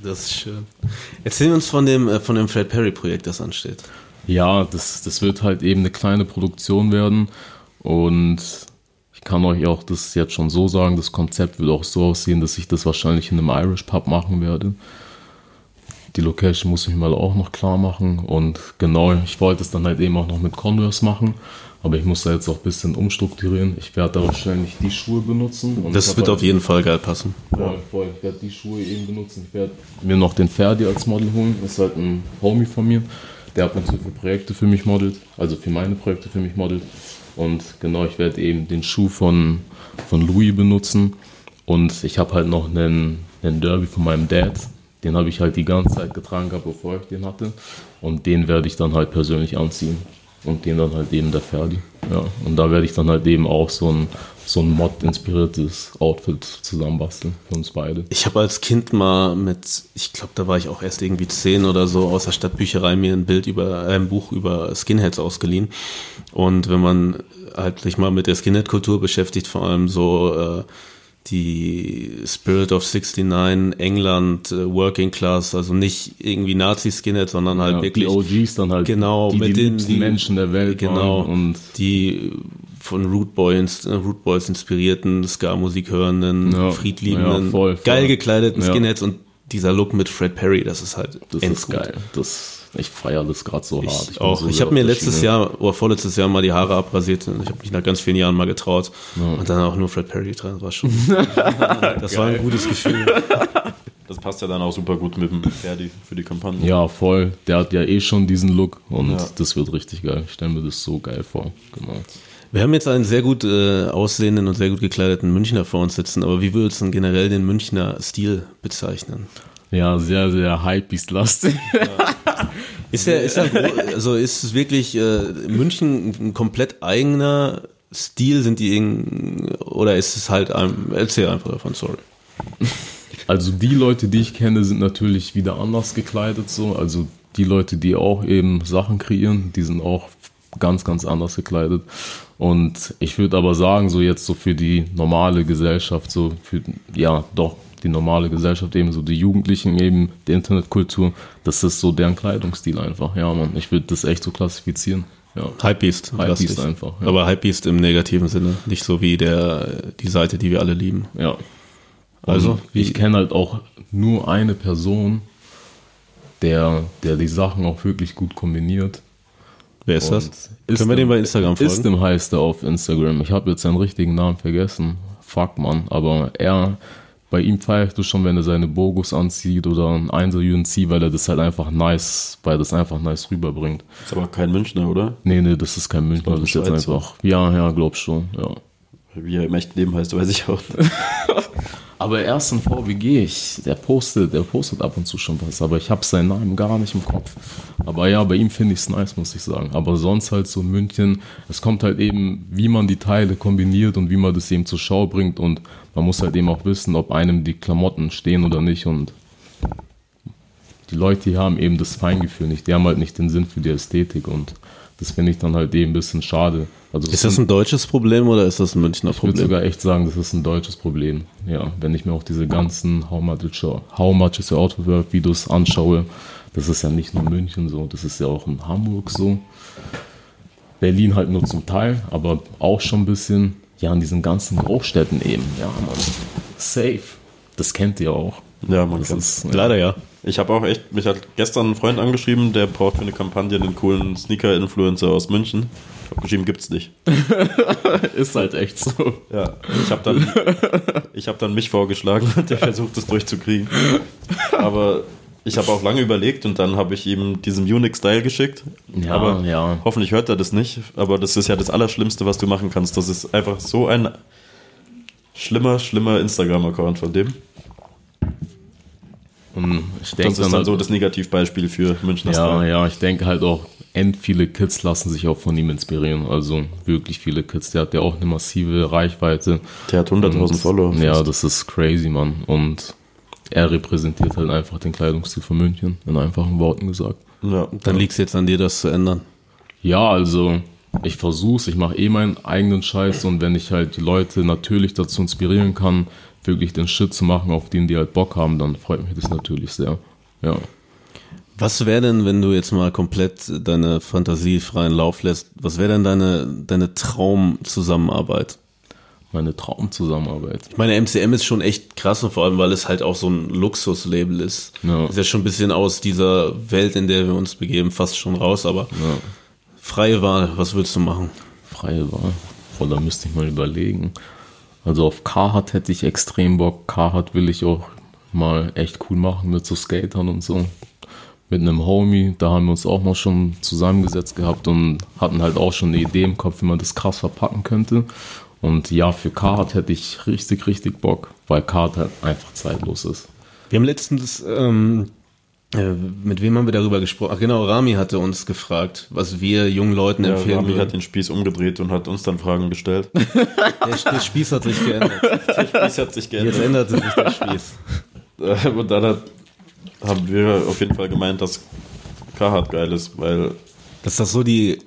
Das ist schön. Erzähl uns von dem, äh, von dem Fred Perry-Projekt, das ansteht. Ja, das, das wird halt eben eine kleine Produktion werden und kann euch auch das jetzt schon so sagen, das Konzept wird auch so aussehen, dass ich das wahrscheinlich in einem Irish Pub machen werde. Die Location muss ich mal auch noch klar machen und genau, ich wollte es dann halt eben auch noch mit Converse machen, aber ich muss da jetzt auch ein bisschen umstrukturieren. Ich werde da wahrscheinlich die Schuhe benutzen. Das wird auf jeden Fall geil passen. Voll, voll. Ich werde die Schuhe eben benutzen. Ich werde mir noch den Ferdi als Model holen. Das ist halt ein Homie von mir. Der ab und zu für Projekte für mich modelt. Also für meine Projekte für mich modelt. Und genau, ich werde eben den Schuh von, von Louis benutzen. Und ich habe halt noch einen, einen Derby von meinem Dad. Den habe ich halt die ganze Zeit getragen gehabt, bevor ich den hatte. Und den werde ich dann halt persönlich anziehen. Und den dann halt eben der Ferdi. Ja. Und da werde ich dann halt eben auch so ein, so ein Mod-inspiriertes Outfit zusammenbasteln für uns beide. Ich habe als Kind mal mit, ich glaube, da war ich auch erst irgendwie zehn oder so, aus der Stadtbücherei mir ein Bild über, äh, ein Buch über Skinheads ausgeliehen. Und wenn man halt sich mal mit der Skinhead-Kultur beschäftigt, vor allem so äh, die Spirit of 69, England, äh, Working Class, also nicht irgendwie Nazi-Skinhead, sondern halt Ja, wirklich die OGs dann halt, genau, die, mit die den Menschen der Welt genau, und die von Root Boys, äh, Root Boys inspirierten, Ska-Musik hörenden, Ja, friedliebenden, ja, voll, voll. geil gekleideten Ja. Skinheads und dieser Look mit Fred Perry, das ist halt das ist geil. Das, ich feiere das gerade so hart. Ich bin auch. so ich habe mir letztes Schiene. Jahr oder vorletztes Jahr mal die Haare abrasiert. Ich habe mich nach ganz vielen Jahren mal getraut und dann auch nur Fred Perry dran. Das war schon. das war ein gutes Gefühl. Das passt ja dann auch super gut mit dem Ferdi für die Kampagne. Ja, voll. Der hat ja eh schon diesen Look und Ja. das wird richtig geil. Ich stelle mir das so geil vor. Genau. Wir haben jetzt einen sehr gut äh, aussehenden und sehr gut gekleideten Münchner vor uns sitzen, aber wie würdest du denn generell den Münchner Stil bezeichnen? Ja, sehr, sehr hypebeast-lastig. Ist er, ist gro- also ist es wirklich äh, München ein komplett eigener Stil? Sind die irgend, oder ist es halt ein, erzähl einfach davon, sorry. Also die Leute, die ich kenne, sind natürlich wieder anders gekleidet so. Also die Leute, die auch eben Sachen kreieren, die sind auch ganz, ganz anders gekleidet. Und ich würde aber sagen, so jetzt so für die normale Gesellschaft, so für, ja, doch, die normale Gesellschaft eben, so die Jugendlichen eben, die Internetkultur, das ist so deren Kleidungsstil einfach. Ja, man, ich würde das echt so klassifizieren. Ja. Hypebeast. Hypebeast einfach, ja. Aber Hypebeast im negativen Sinne, nicht so wie der, die Seite, die wir alle lieben. Ja. Also, Also, ich kenne halt auch nur eine Person, der, der die Sachen auch wirklich gut kombiniert. Wer ist das? Und Können wir den bei Instagram folgen? Ist dem heißt er auf Instagram. Ich habe jetzt seinen richtigen Namen vergessen. Fuck, Mann. Aber er, bei ihm feierst du schon, wenn er seine Bogus anzieht oder ein 1er UNC, weil er das halt einfach nice, weil das einfach nice rüberbringt. Ist aber kein Münchner, oder? Nee, nee, das ist kein Münchner, das ist jetzt einfach. Ja, ja, glaub schon, ja. Wie er im echten Leben heißt, weiß ich auch nicht. Aber er ist ein VWG, ich, der postet, der postet ab und zu schon was, aber ich habe seinen Namen gar nicht im Kopf. Aber ja, bei ihm finde ich es nice, muss ich sagen. Aber sonst halt so München, es kommt halt eben, wie man die Teile kombiniert und wie man das eben zur Schau bringt und man muss halt eben auch wissen, ob einem die Klamotten stehen oder nicht und die Leute hier haben eben das Feingefühl nicht, die haben halt nicht den Sinn für die Ästhetik und das finde ich dann halt eben ein bisschen schade. Also Ist das ein deutsches Problem oder ist das ein Münchner ich würde Problem? sogar echt sagen, das ist ein deutsches Problem. Ja, wenn ich mir auch diese ganzen How much is your, how much is your outfit worth Videos anschaue, das ist ja nicht nur München so, das ist ja auch in Hamburg so. Berlin halt nur zum Teil, aber auch schon ein bisschen, ja, in diesen ganzen Großstädten eben. Ja, man, safe. Das kennt ihr auch. Ja, man Das ist. Leider ja. Ich habe auch echt, mich hat gestern ein Freund angeschrieben, der braucht für eine Kampagne einen coolen Sneaker-Influencer aus München. Ich habe geschrieben, gibt's nicht. ist halt echt so. Ja, ich habe dann, ich habe dann mich vorgeschlagen und der versucht es durchzukriegen. Aber ich habe auch lange überlegt und dann habe ich ihm diesen Unique-Style geschickt. Ja, aber ja. hoffentlich hört er das nicht. Aber das ist ja das Allerschlimmste, was du machen kannst. Das ist einfach so ein schlimmer, schlimmer Instagram-Account von dem. Und ich denke Das ist dann halt- so das Negativbeispiel für Münchner Ja, Style. ja, ich denke halt auch, end viele Kids lassen sich auch von ihm inspirieren. Also wirklich viele Kids. Der hat ja auch eine massive Reichweite. Der hat 100.000 Und- Follower. Ja, fast. das ist crazy, Mann. Und er repräsentiert halt einfach den Kleidungsstil von München, in einfachen Worten gesagt. ja. Dann liegt es jetzt an dir, das zu ändern. Ja, also ich versuch's, ich mache eh meinen eigenen Scheiß und wenn ich halt die Leute natürlich dazu inspirieren kann, wirklich den Shit zu machen, auf den die halt Bock haben, dann freut mich das natürlich sehr. Ja. Was wäre denn, wenn du jetzt mal komplett deine Fantasie freien Lauf lässt, was wäre denn deine, deine Traumzusammenarbeit? Meine Traumzusammenarbeit. Ich meine, MCM ist schon echt krass und vor allem, weil es halt auch so ein Luxuslabel ist. Ja. Ist ja schon ein bisschen aus dieser Welt, in der wir uns begeben, fast schon raus, aber freie Wahl, was würdest du machen? Freie Wahl. Boah, da müsste ich mal überlegen. Also auf Carhartt hätte ich extrem Bock. Carhartt will ich auch mal echt cool machen mit so Skatern und so. Mit einem Homie, da haben wir uns auch mal schon zusammengesetzt gehabt und hatten halt auch schon eine Idee im Kopf, wie man das krass verpacken könnte. Und ja, für Carhartt hätte ich richtig, richtig Bock, weil Carhartt halt einfach zeitlos ist. Wir haben letztens, ähm, äh, mit wem haben wir darüber gesprochen? Ach genau, Rami hatte uns gefragt, was wir jungen Leuten Ja, empfehlen Rami würden. hat den Spieß umgedreht und hat uns dann Fragen gestellt. Der, der Spieß hat sich geändert. der Spieß hat sich Jetzt geändert. änderte sich der Spieß. Äh, Und dann hat, haben wir auf jeden Fall gemeint, dass Carhartt geil ist, weil Dass das so die,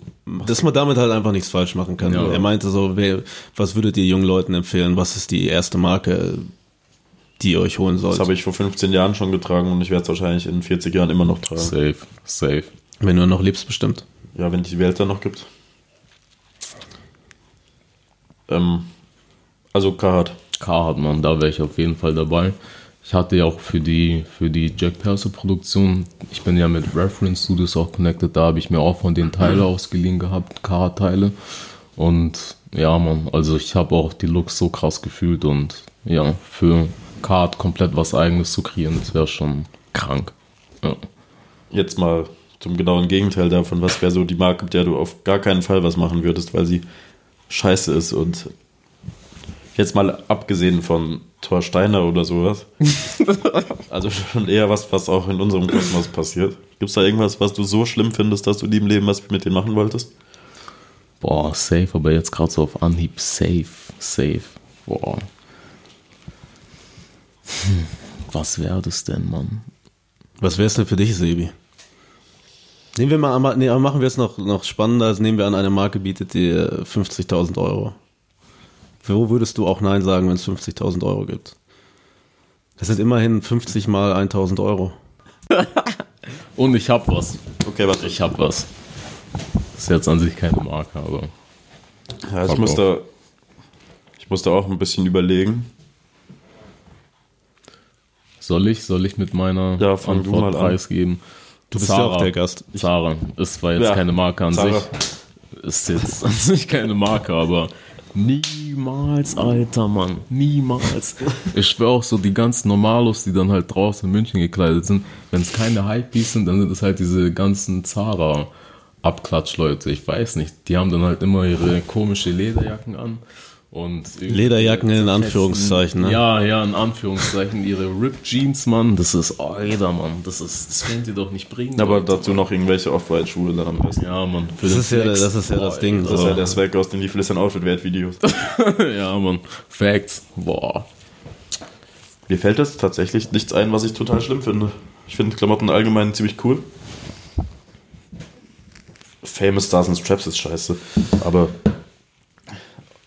dass man damit halt einfach nichts falsch machen kann. Ja. Er meinte so, wer, was würdet ihr jungen Leuten empfehlen? Was ist die erste Marke, die ihr euch holen das sollt? habe ich vor 15 Jahren schon getragen und ich werde es wahrscheinlich in 40 Jahren immer noch tragen. Safe, safe. Wenn du noch lebst, bestimmt. Ja, wenn es die Welt dann noch gibt. Ähm, also Carhartt. Carhartt, man, da wäre ich auf jeden Fall dabei. Ich hatte ja auch für die, für die Jack Perso Produktion, ich bin ja mit Reference Studios auch connected, da habe ich mir auch von den Teile ausgeliehen gehabt, Carhartt-Teile. Und ja, man, also ich habe auch die Looks so krass gefühlt und ja, für Carhartt komplett was eigenes zu kreieren, das wäre schon krank. Ja. Jetzt mal zum genauen Gegenteil davon. Was wäre so die Marke, mit der du auf gar keinen Fall was machen würdest, weil sie scheiße ist und jetzt mal abgesehen von Thor Steiner oder sowas. also schon eher was, was auch in unserem Kosmos passiert. Gibt es da irgendwas, was du so schlimm findest, dass du nie im Leben was mit denen machen wolltest? Boah, safe, aber jetzt gerade so auf Anhieb, safe, safe. Boah. Hm, was wäre das denn, Mann? Was wäre es denn für dich, Sebi? Nehmen wir mal, an- nee, machen wir es noch, noch spannender, als nehmen wir an, eine Marke bietet dir 50.000 Euro. Wo würdest du auch Nein sagen, wenn es 50.000 Euro gibt? Das sind immerhin 50 mal 1.000 Euro. Und ich hab was. Okay, warte. Ich hab was. Das ist jetzt an sich keine Marke, aber. Ja, ich Fuck muss off. da, ich muss da auch ein bisschen überlegen. Soll ich, soll ich mit meiner Ja, fang du mal preisgeben? Du bist ja auch der Gast. Zara. Ist zwar jetzt Ja, keine Marke an Zara. sich. Ist jetzt an sich keine Marke, aber niemals, Alter, Mann. Niemals. Ich schwöre auch so, die ganzen Normalos, die dann halt draußen in München gekleidet sind, wenn es keine Hypebeats sind, dann sind es halt diese ganzen Zara. Abklatschleute, ich weiß nicht. Die haben dann halt immer ihre komische Lederjacken an. Und Lederjacken in Anführungszeichen, ne? Ja, ja, in Anführungszeichen. Ihre Ripped Jeans, Mann. Das ist, Alter, Mann. Das ist, das könnt ihr doch nicht bringen. Aber Leute. dazu noch irgendwelche Off-White-Schuhe dann am besten. Ja, Mann. Für Das ist ja, das ist ja das Ding. Das ist ja der Swag aus den Wie viel ist dein Outfit wert Videos. ja, Mann. Facts. Boah. Mir fällt jetzt tatsächlich nichts ein, was ich total schlimm finde. Ich finde Klamotten allgemein ziemlich cool. Famous Stars and Straps ist scheiße, aber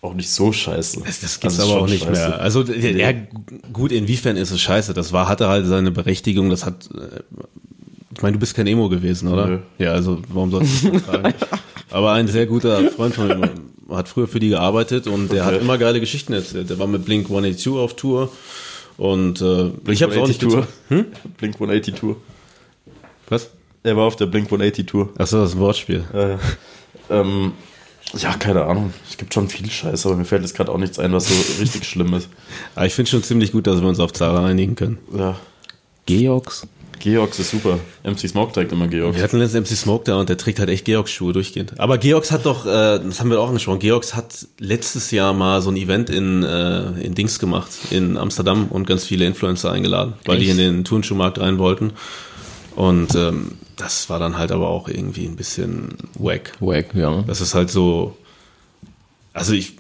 auch nicht so scheiße. Das, das gibt's Also ist aber auch nicht scheiße. mehr. Also ja, gut, inwiefern ist es scheiße? Das war, hatte halt seine Berechtigung, das hat äh, ich meine, du bist kein Emo gewesen, oder? Nö. Ja, also warum sollst du das fragen? Aber ein sehr guter Freund von mir hat früher für die gearbeitet und der hat Okay. immer geile Geschichten erzählt. Der war mit Blink 182 auf Tour und äh, ich habe auch nicht Tour. Hm? Blink 180 Tour. Was? Er war auf der Blink 180 Tour. Achso, das ist ein Wortspiel. Ja, ja. Ähm, ja, keine Ahnung. Es gibt schon viel Scheiße, aber mir fällt jetzt gerade auch nichts ein, was so richtig schlimm ist. Aber ich finde schon ziemlich gut, dass wir uns auf Zara einigen können. Ja. Georgs? Georgs ist super. MC Smoke trägt immer Georgs. Wir hatten letztens MC Smoke da und der trägt halt echt Georgs-Schuhe durchgehend. Aber Georgs hat doch, äh, das haben wir auch angesprochen, Georgs hat letztes Jahr mal so ein Event in, äh, in Dings gemacht, in Amsterdam und ganz viele Influencer eingeladen, weil die in den Turnschuhmarkt rein wollten. Und ähm, das war dann halt aber auch irgendwie ein bisschen wack. Wack, ja. Das ist halt so, also ich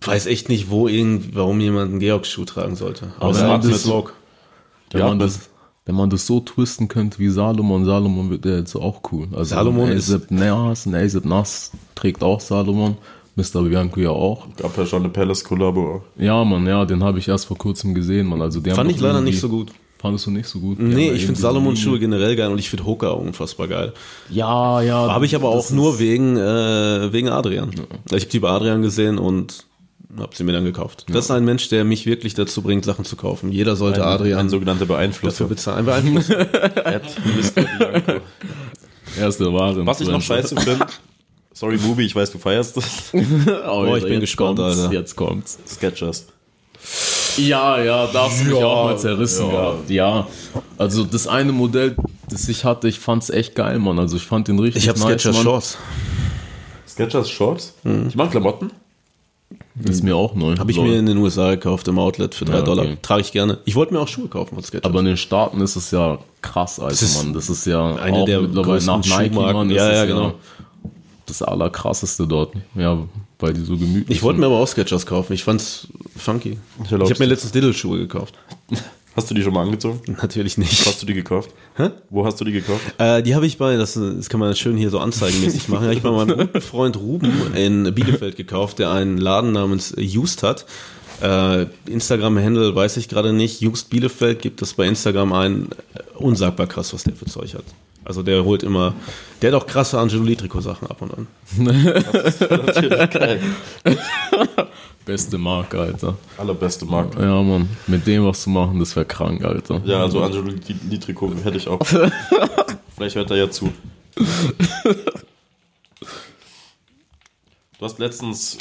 weiß echt nicht, wo irgend, warum jemand einen Georgs-Schuh tragen sollte. Aber Außer MC das- Smoke. Wenn, Ja, man das, wenn man das so twisten könnte wie Salomon, Salomon wird der jetzt auch cool. Also Salomon ist- Nas, ein ASAP Nas trägt auch Salomon. Mr. Bianco ja auch. Gab ja schon eine Palace-Kollabo. Ja, Mann, ja, den habe ich erst vor kurzem gesehen, Mann. Also der Fand ich leider nicht so gut. Fandest du nicht so gut? Nee, Ja, ich finde irgendwie Salomons so Schuhe generell geil und ich finde Hoka unfassbar geil. Ja, ja. Habe ich aber auch nur wegen, äh, wegen Adrian. Ich habe die bei Adrian gesehen und habe sie mir dann gekauft. Das ist ein Mensch, der mich wirklich dazu bringt, Sachen zu kaufen. Jeder sollte Ein, Adrian ein sogenannter dafür Beeinflusser. bezahlen. Beeinflussen. At Mr. Bianco. Er ist der wahre. Was ich noch scheiße finde, sorry Mubi, ich weiß, du feierst das. Oh, ich bin gespannt, kommt's, Alter. Jetzt kommt's. Sketchers. Ja, ja, da hast du mich auch mal zerrissen gehabt. Ja, also das eine Modell, das ich hatte, ich fand's echt geil, Mann. Also ich fand den richtig Ich habe nice, Skechers Mann. Shorts. Sketchers Shorts? Mhm. Ich mag Klamotten. Ist mir auch neu. Habe ich mir in den USA gekauft im Outlet für drei Ja, okay. Dollar. Trage ich gerne. Ich wollte mir auch Schuhe kaufen von Skechers. Aber in den Staaten ist es ja krass, Alter, ist Mann. Das ist ja eine auch der mittlerweile nach Nike. Mann. ist Ja, es ja, genau. Das allerkrasseste dort. Ja, weil die so gemütlich ich wollte sind. mir aber auch Skechers kaufen. Ich fand's funky. Ich erlaub's habe mir letztens Diddle-Schuhe gekauft. Hast du die schon mal angezogen? Natürlich Wo nicht. hast du die gekauft? Wo hast du die gekauft? Äh, die habe ich bei, das, das kann man schön hier so anzeigenmäßig machen, habe ich bei meinem guten Freund Ruben in Bielefeld gekauft, der einen Laden namens Just hat. Äh, Instagram-Handle weiß ich gerade nicht. Just Bielefeld gibt es bei Instagram ein. Unsagbar krass, was der für Zeug hat. Also der holt immer, der hat auch krasse Angeloli Trikot-Sachen ab und an. Natürlich geil. Beste Marke, Alter. Allerbeste Marke. Ja, Mann. Mit dem was zu machen, das wäre krank, Alter. Ja, also Angelo Litrico hätte ich auch. Vielleicht hört er ja zu. Du hast letztens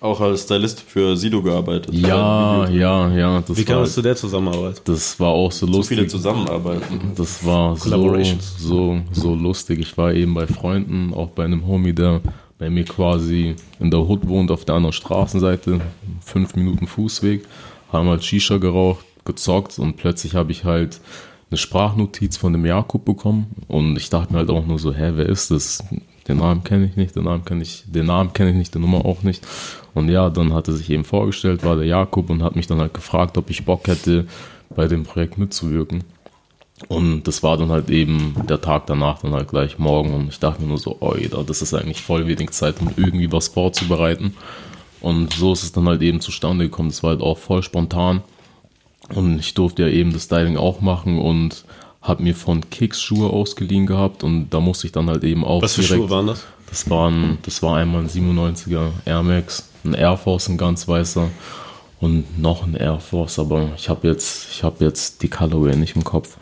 auch als Stylist für Sido gearbeitet. Ja, ja, ja. Das Wie kam es zu der Zusammenarbeit? das war auch so So lustig. viele zusammenarbeiten. Das war so, so, so lustig. Ich war eben bei Freunden, auch bei einem Homie, der bei mir quasi in der Hood wohnt, auf der anderen Straßenseite, fünf Minuten Fußweg, haben halt Shisha geraucht, gezockt und plötzlich habe ich halt eine Sprachnotiz von dem Jakob bekommen und ich dachte mir halt auch nur so, hä, wer ist das? Den Namen kenne ich nicht, den Namen kenne ich, den Namen kenne ich nicht, die Nummer auch nicht. Und ja, dann hat er sich eben vorgestellt, war der Jakob und hat mich dann halt gefragt, ob ich Bock hätte, bei dem Projekt mitzuwirken. Und das war dann halt eben der Tag danach, dann halt gleich morgen. Und ich dachte mir nur so, da, das ist eigentlich voll wenig Zeit, um irgendwie was vorzubereiten. Und so ist es dann halt eben zustande gekommen. Das war halt auch voll spontan. Und ich durfte ja eben das Styling auch machen und habe mir von Kicks Schuhe ausgeliehen gehabt. Und da musste ich dann halt eben auch Was für Schuhe waren das? das waren, das war einmal ein 97er Air Max, ein Air Force, ein ganz weißer und noch ein Air Force, aber ich habe jetzt, ich habe jetzt die Colorway nicht im Kopf.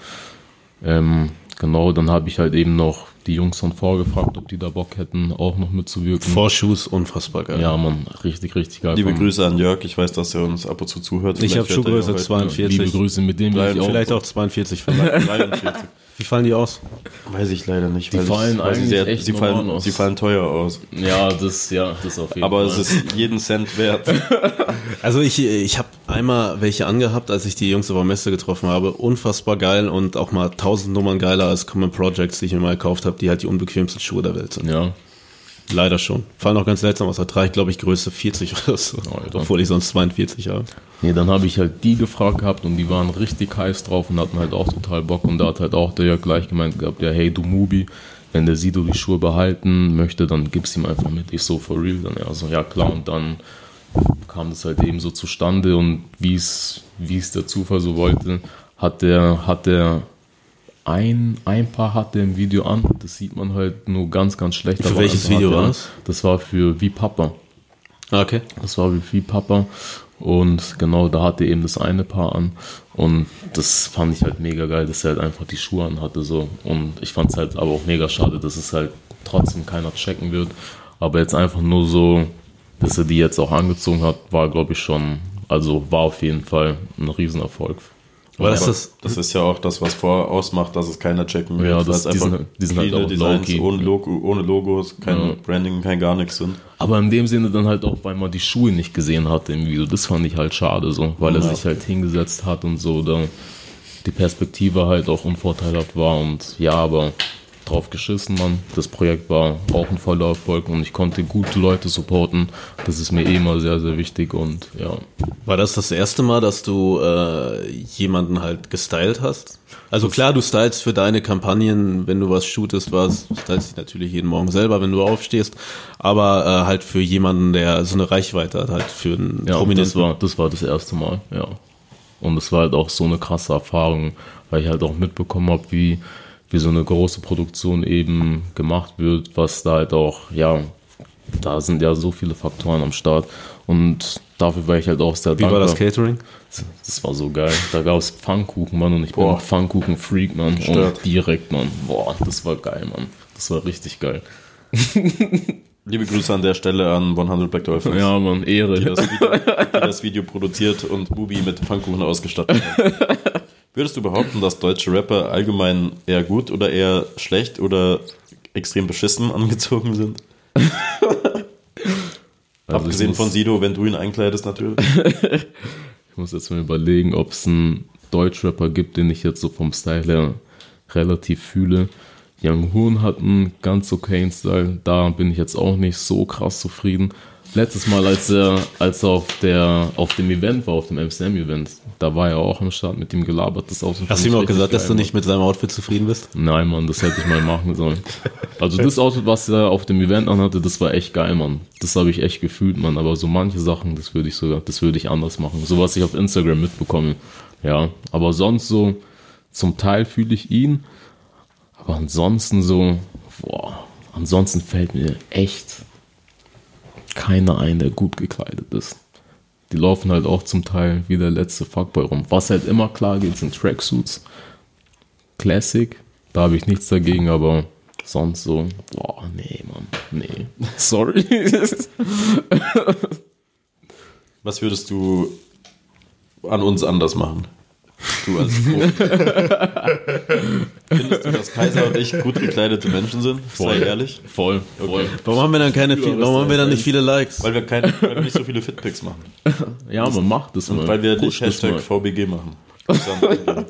Ähm, genau, dann habe ich halt eben noch die Jungs von vorgefragt, ob die da Bock hätten, auch noch mitzuwirken. Vorschuss, unfassbar geil. ja, man, richtig, richtig geil. Liebe Grüße an Jörg. Ich weiß, dass er uns ab und zu zuhört. Ich habe Schuhgröße ja heute. 42. Liebe Grüße, mit dem will ich auch. Vielleicht auch 42 vielleicht. 43. Wie fallen die aus? Weiß ich leider nicht. Die fallen ich, eigentlich sehr, echt sie, fallen, aus. sie fallen teuer aus. Ja, das, ja, das auf jeden Aber Fall. es ist jeden Cent wert. Also ich, ich habe einmal welche angehabt, als ich die Jungs auf der Messe getroffen habe. Unfassbar geil und auch mal tausend Nummern geiler als Common Projects, die ich mir mal gekauft habe, die halt die unbequemsten Schuhe der Welt sind. ja, Leider schon. Fallen auch ganz seltsam aus. Da trage ich, glaube ich, Größe 40 oder so. Alter. Obwohl ich sonst 42 habe. Nee, dann habe ich halt die gefragt gehabt und die waren richtig heiß drauf und hatten halt auch total Bock. Und da hat halt auch der Jörg gleich gemeint gehabt, ja, hey, du Mubi, wenn der Sido die Schuhe behalten möchte, dann gib's ihm einfach mit. Ich so, for real. Dann er so, ja klar. Und dann kam das halt eben so zustande und wie es wie es der Zufall so wollte, hat der, hat der ein, ein Paar hatte im Video an. Das sieht man halt nur ganz, ganz schlecht. Für welches Video war das? Das war für Wie Papa. Ah, okay. Das war wie Papa. Und genau da hatte eben das eine Paar an. Und das fand ich halt mega geil, dass er halt einfach die Schuhe an hatte. So. Und ich fand es halt aber auch mega schade, dass es halt trotzdem keiner checken wird. Aber jetzt einfach nur so, dass er die jetzt auch angezogen hat, war glaube ich schon, also war auf jeden Fall ein Riesenerfolg. Aber das ist das ist ja auch das, was vor ausmacht, dass es keiner checken wird. Ja, das- die einfach die sind halt auch Designs ohne, Logo, ohne Logos, kein Ja. Branding, kein gar nichts sind. Aber in dem Sinne dann halt auch, weil man die Schuhe nicht gesehen hatte im Video. Das fand ich halt schade so, weil er Ja. sich halt hingesetzt hat und so, da die Perspektive halt auch unvorteilhaft war und ja, aber drauf geschissen, Mann. Das Projekt war auch ein voller Erfolg und ich konnte gute Leute supporten. Das ist mir eh immer sehr, sehr wichtig und ja. War das das erste Mal, dass du äh, jemanden halt gestylt hast? Also klar, du stylst für deine Kampagnen, wenn du was shootest, was stylst dich natürlich jeden Morgen selber, wenn du aufstehst, aber äh, halt für jemanden, der so eine Reichweite hat, halt für einen Ja, Prominenten. das war, das war das erste Mal, ja. Und es war halt auch so eine krasse Erfahrung, weil ich halt auch mitbekommen habe, wie, wie so eine große Produktion eben gemacht wird, was da halt auch, ja, da sind ja so viele Faktoren am Start. Und dafür war ich halt auch sehr Wie war das dankbar. Catering? Das war so geil. Da gab es Pfannkuchen, Mann, und ich Boah. bin Pfannkuchen-Freak, Mann. Gestört. Und direkt, Mann. Boah, das war geil, Mann. Das war richtig geil. Liebe Grüße an der Stelle an 100 Black Dolphins. Ja, Mann, Ehre. die das, Video, die das Video produziert und Bubi mit Pfannkuchen ausgestattet hat. Würdest du behaupten, dass deutsche Rapper allgemein eher gut oder eher schlecht oder extrem beschissen angezogen sind? Also Abgesehen von Sido, wenn du ihn einkleidest natürlich. Ich muss jetzt mal überlegen, ob es einen Deutschrapper gibt, den ich jetzt so vom Style her relativ fühle. Young Hoon hat einen ganz okayen Style, da bin ich jetzt auch nicht so krass zufrieden. Letztes Mal, als er, als er auf, der, auf dem Event war, auf dem MCM-Event, da war er auch am Start mit ihm gelabert. Das auch Hast du ihm auch gesagt, dass du nicht mit seinem Outfit zufrieden bist? Nein, Mann, das hätte ich mal machen sollen. Also das Outfit, was er auf dem Event anhatte, das war echt geil, Mann. Das habe ich echt gefühlt, Mann. Aber so manche Sachen, das würde ich sogar, das würde ich anders machen. So was ich auf Instagram mitbekomme. Ja, aber sonst so, zum Teil fühle ich ihn. Aber ansonsten so, boah, ansonsten fällt mir echt keiner ein, der gut gekleidet ist. Die laufen halt auch zum Teil wie der letzte Fuckboy rum. Was halt immer klar geht, sind Tracksuits. Classic, da habe ich nichts dagegen, aber sonst so, boah, nee, Mann, nee. Sorry. Was würdest du an uns anders machen? Du als. Findest du, dass Kaiser und ich gut gekleidete Menschen sind? Sei ehrlich. Voll, voll. Warum haben wir dann keine, viel, warum haben wir dann nicht viele Likes? Weil wir, keine, weil wir nicht so viele Fitpics machen. Ja, man macht das mal. Und weil wir Push nicht Hashtag. VBG machen.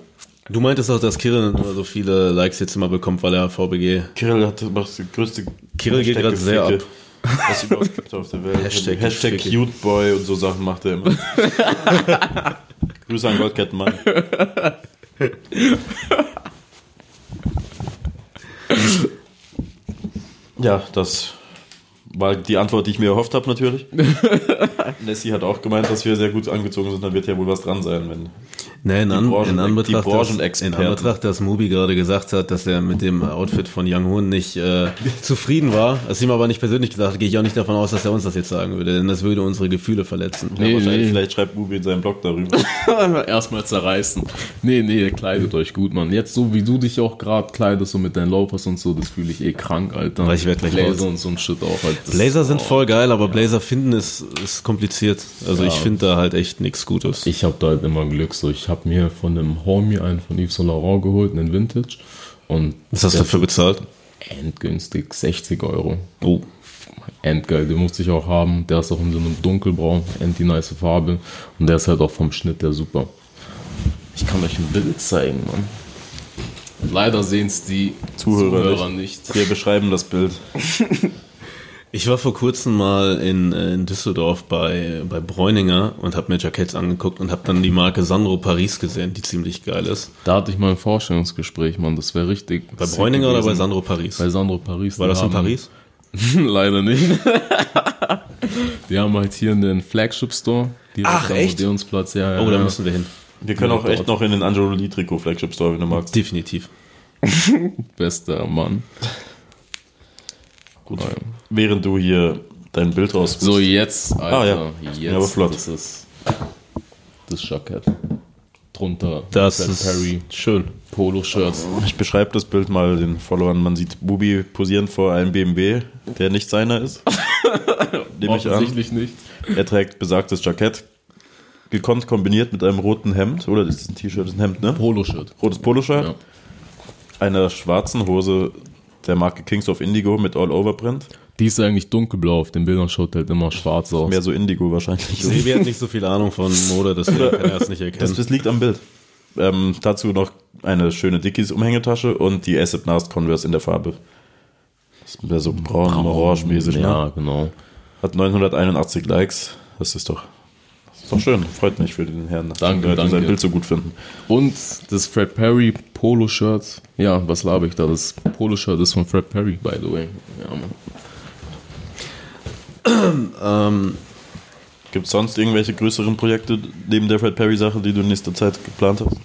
Du meintest auch, dass Kirill immer so viele Likes jetzt immer bekommt, weil er VBG. Kirill hat macht die größte Kirill geht gerade sehr ab. Was überhaupt gibt auf der Welt. Hashtag Hashtag, Geficke. Cute Boy und so Sachen macht er immer. Grüße an Goldkettenmann. ja, das war die Antwort, die ich mir erhofft habe, natürlich. Nessie hat auch gemeint, dass wir sehr gut angezogen sind. Dann wird ja wohl was dran sein, wenn. Nee, in, an, Branchen- in, Anbetracht, dass, in. Anbetracht, dass Mubi gerade gesagt hat, dass er mit dem Outfit von Young Hoon nicht äh, zufrieden war, das ihm aber nicht persönlich gesagt hat, gehe ich auch nicht davon aus, dass er uns das jetzt sagen würde, denn das würde unsere Gefühle verletzen. Ja, Nee, wahrscheinlich, nee. Vielleicht schreibt Bubi in seinem Blog darüber. Erstmal zerreißen. Nee, nee, kleidet euch gut, Mann. Jetzt so, wie du dich auch gerade kleidest, so mit deinen Loafers und so, das fühle ich eh krank, Alter. Aber ich werd gleich Blazer raus. und so ein Shit auch. Halt. Blazer sind voll geil, aber Blazer finden ist, ist kompliziert. Also ich finde da halt echt nichts Gutes. Ich habe da halt immer Glück. So, ich habe mir von einem Homie einen von Yves Saint Laurent geholt, einen Vintage. Und Was hast du dafür bezahlt? endgünstig, 60 Euro. Oh. Endgeil, den musste ich auch haben. Der ist auch in so einem dunkelbraun, end die nice Farbe. Und der ist halt auch vom Schnitt der super. Ich kann euch ein Bild zeigen, Mann. Leider sehen es die Zuhörer Zuhörer, nicht. Wir beschreiben das Bild. Ich war vor kurzem mal in, äh, in Düsseldorf bei, bei Bräuninger und habe mir Jacketts angeguckt und habe dann die Marke Sandro Paris gesehen, die ziemlich geil ist. Da hatte ich mal ein Vorstellungsgespräch, Mann. Das wäre richtig. Bei Bräuninger oder bei. Sandro Paris? Bei Sandro Paris. War das in haben- Paris? Leider nicht. die haben halt hier einen Flagship Store. Ach, echt? Ja, ja. Oh, da ja. müssen wir hin. Wir können auch echt noch in den Angelo Lee Trikot Flagship Store, wenn du magst. Definitiv. Bester Mann. Gut. Während du hier dein Bild raus. So, jetzt, Alter. Ah, ja. Jetzt, Ja, aber flott. Das ist das Jackett. Drunter Das Fred ist Perry schön. Polo-Shirts. Ich beschreibe das Bild mal den Followern. Man sieht Bubi posieren vor einem BMW, der nicht seiner ist. Nehme ich an. Offensichtlich nicht. Er trägt besagtes Jackett. Gekonnt kombiniert mit einem roten Hemd. Oder ist das ein T-Shirt? Das ist ein Hemd, ne? Polo-Shirt. Rotes Poloshirt. Ja. Einer schwarzen Hose der Marke Kings of Indigo mit All-Over-Print. Die ist eigentlich dunkelblau. Auf den Bildern schaut halt immer schwarz aus. Mehr so Indigo wahrscheinlich. Sebi hat nicht so viel Ahnung von Mode, deswegen kann er es nicht Das, erkennen. das liegt am Bild. Ähm, dazu noch eine schöne Dickies-Umhängetasche und die Acid Nast Converse in der Farbe. Das wäre so braun, orange mäßig, ne? Ja, genau. Hat 981 Likes. Das ist doch, das ist doch schön. Freut mich für den Herrn, dass Danke, Leute sein. Bild so gut finden. Und das Fred Perry Polo-Shirt. Ja, was laber ich da? Das Polo-Shirt ist von Fred Perry, by the way. Ja. Ähm, Gibt es sonst irgendwelche größeren Projekte neben der Fred Perry-Sache, die du in nächster Zeit geplant hast?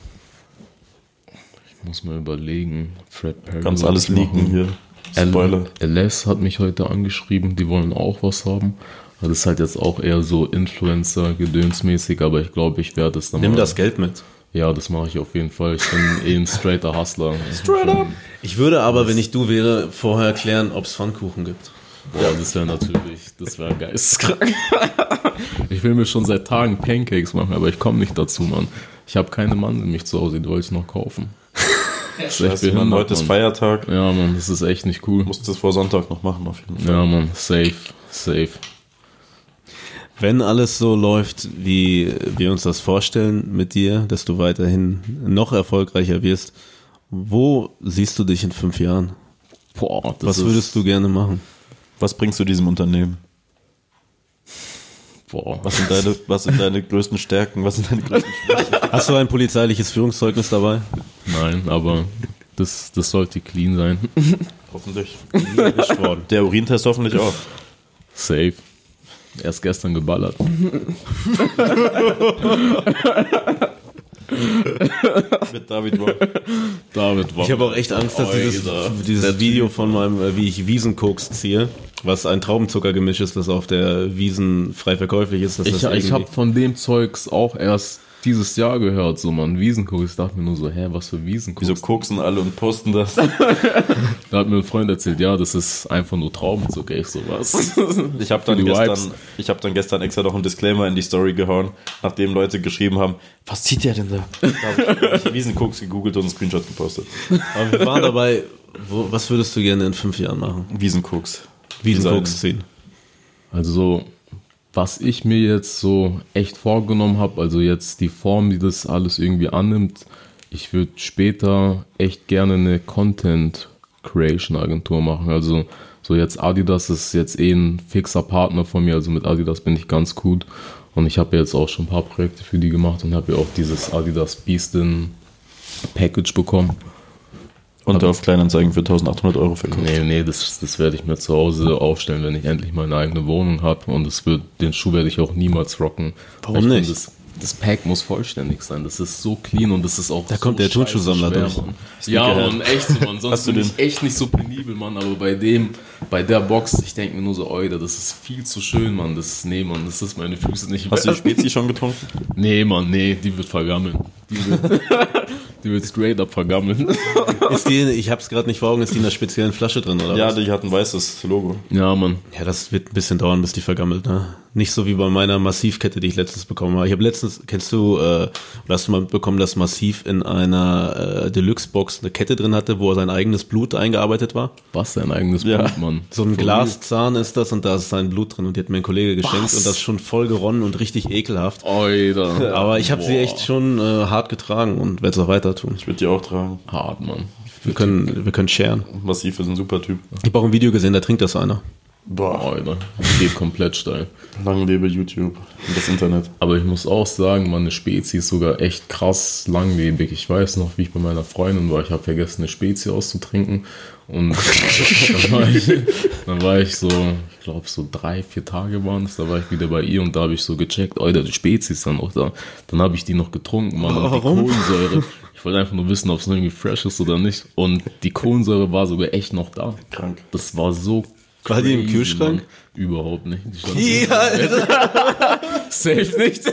Ich muss mal überlegen. Fred Perry. Kannst alles machen. hier. Spoiler. LS hat mich heute angeschrieben, die wollen auch was haben. Das ist halt jetzt auch eher so Influencer-gedönsmäßig, aber ich glaube, ich werde es dann nimm mal- das Geld mit. Ja, das mache ich auf jeden Fall. Ich bin eh ein straighter Hustler. Straight up! Ich würde aber, wenn ich du wäre, vorher klären, ob es Pfannkuchen gibt. Boah, das wäre natürlich, das wäre geisteskrank. ich will mir schon seit Tagen Pancakes machen, aber ich komme nicht dazu, Mann. Ich habe keine Mandelmilch zu Hause, die wollte ich noch kaufen. Das ist Scheiße, Mann, behindert, heute ist. Feiertag. Ja, Mann, das ist echt nicht cool. Musst das vor Sonntag noch machen, auf jeden Fall. Ja, Mann, safe, safe. Wenn alles so läuft, wie wir uns das vorstellen mit dir, dass du weiterhin noch erfolgreicher wirst, wo siehst du dich in fünf Jahren? Boah, das Was ist, würdest du gerne machen? Was bringst du diesem Unternehmen? Boah, Was sind deine, was sind deine größten Stärken? Was sind deine größten Schwächen? Hast du ein polizeiliches Führungszeugnis dabei? nein, aber das, das sollte clean sein. Hoffentlich. Der Urintest hoffentlich auch. Safe. Erst gestern geballert. Mit David Bock. David war. Ich habe auch echt Angst, dass dieses, dieses Video von meinem, äh, wie ich Wiesenkoks ziehe, was ein Traubenzuckergemisch ist, das auf der Wiesen frei verkäuflich ist, dass Ich, ich habe von dem Zeugs auch erst dieses Jahr gehört, so man, Wiesenkoks. Ich dachte mir nur so, hä, was für Wiesenkoks? Wieso koksen alle und posten das? Da hat mir ein Freund erzählt, ja, das ist einfach nur Traubenzucker, ich sowas. Ich habe dann, gestern, ich hab dann gestern extra noch einen Disclaimer in die Story gehauen, nachdem Leute geschrieben haben, was zieht der denn da? Da habe ich Wiesenkoks gegoogelt und einen Screenshot gepostet. Aber wir waren dabei, wo, was würdest du gerne in fünf Jahren machen? Wiesenkoks. Wiesenkoks ziehen. Also, was ich mir jetzt so echt vorgenommen habe, also jetzt die Form, die das alles irgendwie annimmt, ich würde später echt gerne eine Content Creation Agentur machen. Also, so jetzt Adidas ist jetzt eh ein fixer Partner von mir, also mit Adidas bin ich ganz gut. Und ich habe jetzt auch schon ein paar Projekte für die gemacht und habe ja auch dieses Adidas Beastin Package bekommen. Und auf Kleinanzeigen für 1800 Euro verkauft. Nee, nee, das, das werde ich mir zu Hause aufstellen, wenn ich endlich meine eigene Wohnung habe. Und das wird, den Schuh werde ich auch niemals rocken. Warum nicht? Das, das Pack muss vollständig sein. Das ist so clean und das ist auch. Da so kommt der Turnschuhsammler durch. Mann. Ja. Mann, echt so, Mann. Sonst Hast du bin den? ich echt nicht so penibel, Mann. Aber bei dem, bei der Box, ich denke mir nur so, Oida, das ist viel zu schön, Mann. Das ist, nee, Mann, das ist meine Füße nicht Hast du die wert. Spezi schon getrunken? Nee, Mann, nee, die wird vergammeln. Die wird, die wird straight up vergammeln. Ist die, ich hab's gerade nicht vor Augen, ist die in einer speziellen Flasche drin, oder Ja, was? die hat ein weißes Logo. Ja, Mann. Ja, das wird ein bisschen dauern, bis die vergammelt, ne? Nicht so wie bei meiner Massivkette, die ich letztens bekommen habe. Ich habe letztens, kennst du, äh, oder hast du mal mitbekommen, dass Massiv in einer äh, Deluxe-Box eine Kette drin hatte, wo sein eigenes Blut eingearbeitet war? Was dein eigenes Ja. Blut, Mann. So ein Glaszahn ist das und da ist sein Blut drin und die hat mir ein Kollege geschenkt Was? und das schon voll geronnen und richtig ekelhaft. Oida. Aber ich habe sie echt schon äh, hart getragen und werde es auch weiter tun. Ich würde die auch tragen. Hart, Mann. Wir können, wir können sharen. Massiv ist ein super Typ. Ich habe auch ein Video gesehen, da trinkt das einer. Boah, Alter, geht komplett steil. lang lebe YouTube und das Internet. Aber ich muss auch sagen, meine Spezi ist sogar echt krass langlebig. Ich weiß noch, wie ich bei meiner Freundin war. Ich habe vergessen, eine Spezi auszutrinken. Und dann, war ich, dann war ich so, ich glaube, so drei, vier Tage waren es. Da war ich wieder bei ihr und da habe ich so gecheckt, oh, die Spezi ist dann auch da. Dann habe ich die noch getrunken, Mann. Und die Warum? Kohlensäure. Ich wollte einfach nur wissen, ob es irgendwie fresh ist oder nicht. Und die Kohlensäure war sogar echt noch da. Krank. Das war so. War die im Kühlschrank? Mann. Überhaupt nicht. Die stand Ja, Alter. Safe nicht.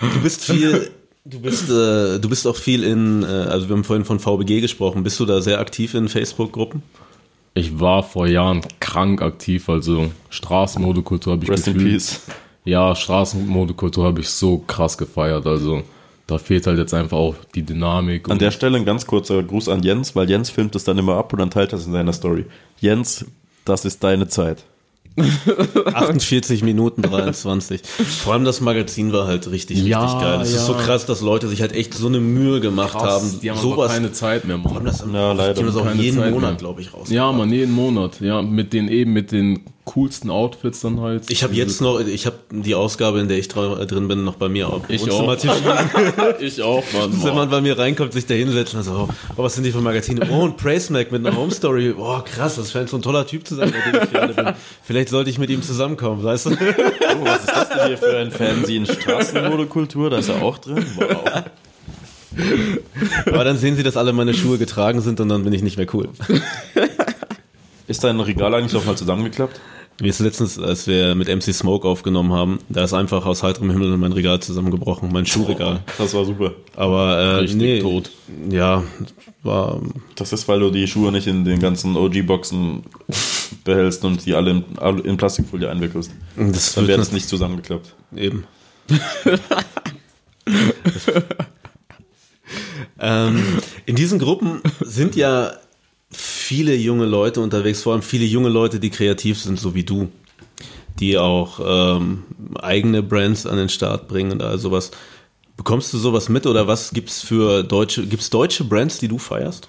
Du bist viel, du bist, äh, du bist auch viel in, äh, also wir haben vorhin von VBG gesprochen. Bist du da sehr aktiv in Facebook-Gruppen? Ich war vor Jahren krank aktiv, also Straßenmodekultur habe ich Rest in gefühlt. Peace. Ja, Straßenmodekultur habe ich so krass gefeiert, also da fehlt halt jetzt einfach auch die Dynamik. An der Stelle ein ganz kurzer Gruß an Jens, weil Jens filmt es dann immer ab und dann teilt das in seiner Story. Jens, das ist deine Zeit. 48 Minuten 23. Vor allem das Magazin war halt richtig, Ja, richtig geil. Es ist ja. so krass, dass Leute sich halt echt so eine Mühe gemacht haben. die haben sowas, keine Zeit mehr, vor allem Mann. das, Ja, leider. die haben das auch Keine jeden Zeit Monat, glaube ich, raus. Ja, man, jeden Monat. Ja, mit den eben, mit den coolsten Outfits dann halt. Ich habe jetzt noch, ich habe die Ausgabe, in der ich drin bin, noch bei mir auf Ich Wohnzimmertisch ich auch, Mann. Wenn man bei mir reinkommt, sich da hinsetzt und so, oh, was sind die für Magazine? Oh, ein Praise Mac mit einer Home Story. Oh, krass, das scheint so ein toller Typ zu sein, bei dem ich gerade bin. Vielleicht sollte ich mit ihm zusammenkommen, weißt du? Oh, was ist das denn hier für ein Fernsehen? Straßenmodekultur, da ist er auch drin. Wow. Aber dann sehen sie, dass alle meine Schuhe getragen sind und dann bin ich nicht mehr cool. Ist dein Regal eigentlich auch mal zusammengeklappt? Mir ist letztens, als wir mit MC Smoke aufgenommen haben, da ist einfach aus heiterem Himmel mein Regal zusammengebrochen, mein Schuhregal. Das war super. Aber äh, Richtig nee, tot. Ja, war Das ist, weil du die Schuhe nicht in den ganzen OG-Boxen behältst und die alle in, in Plastikfolie einwickelst. das Dann wäre das nicht zusammengeklappt. Eben. ähm, in diesen Gruppen sind ja viele junge Leute unterwegs, vor allem viele junge Leute, die kreativ sind, so wie du, die auch ähm, eigene Brands an den Start bringen und all sowas. Bekommst du sowas mit oder was gibt's für deutsche, gibt's deutsche Brands, die du feierst?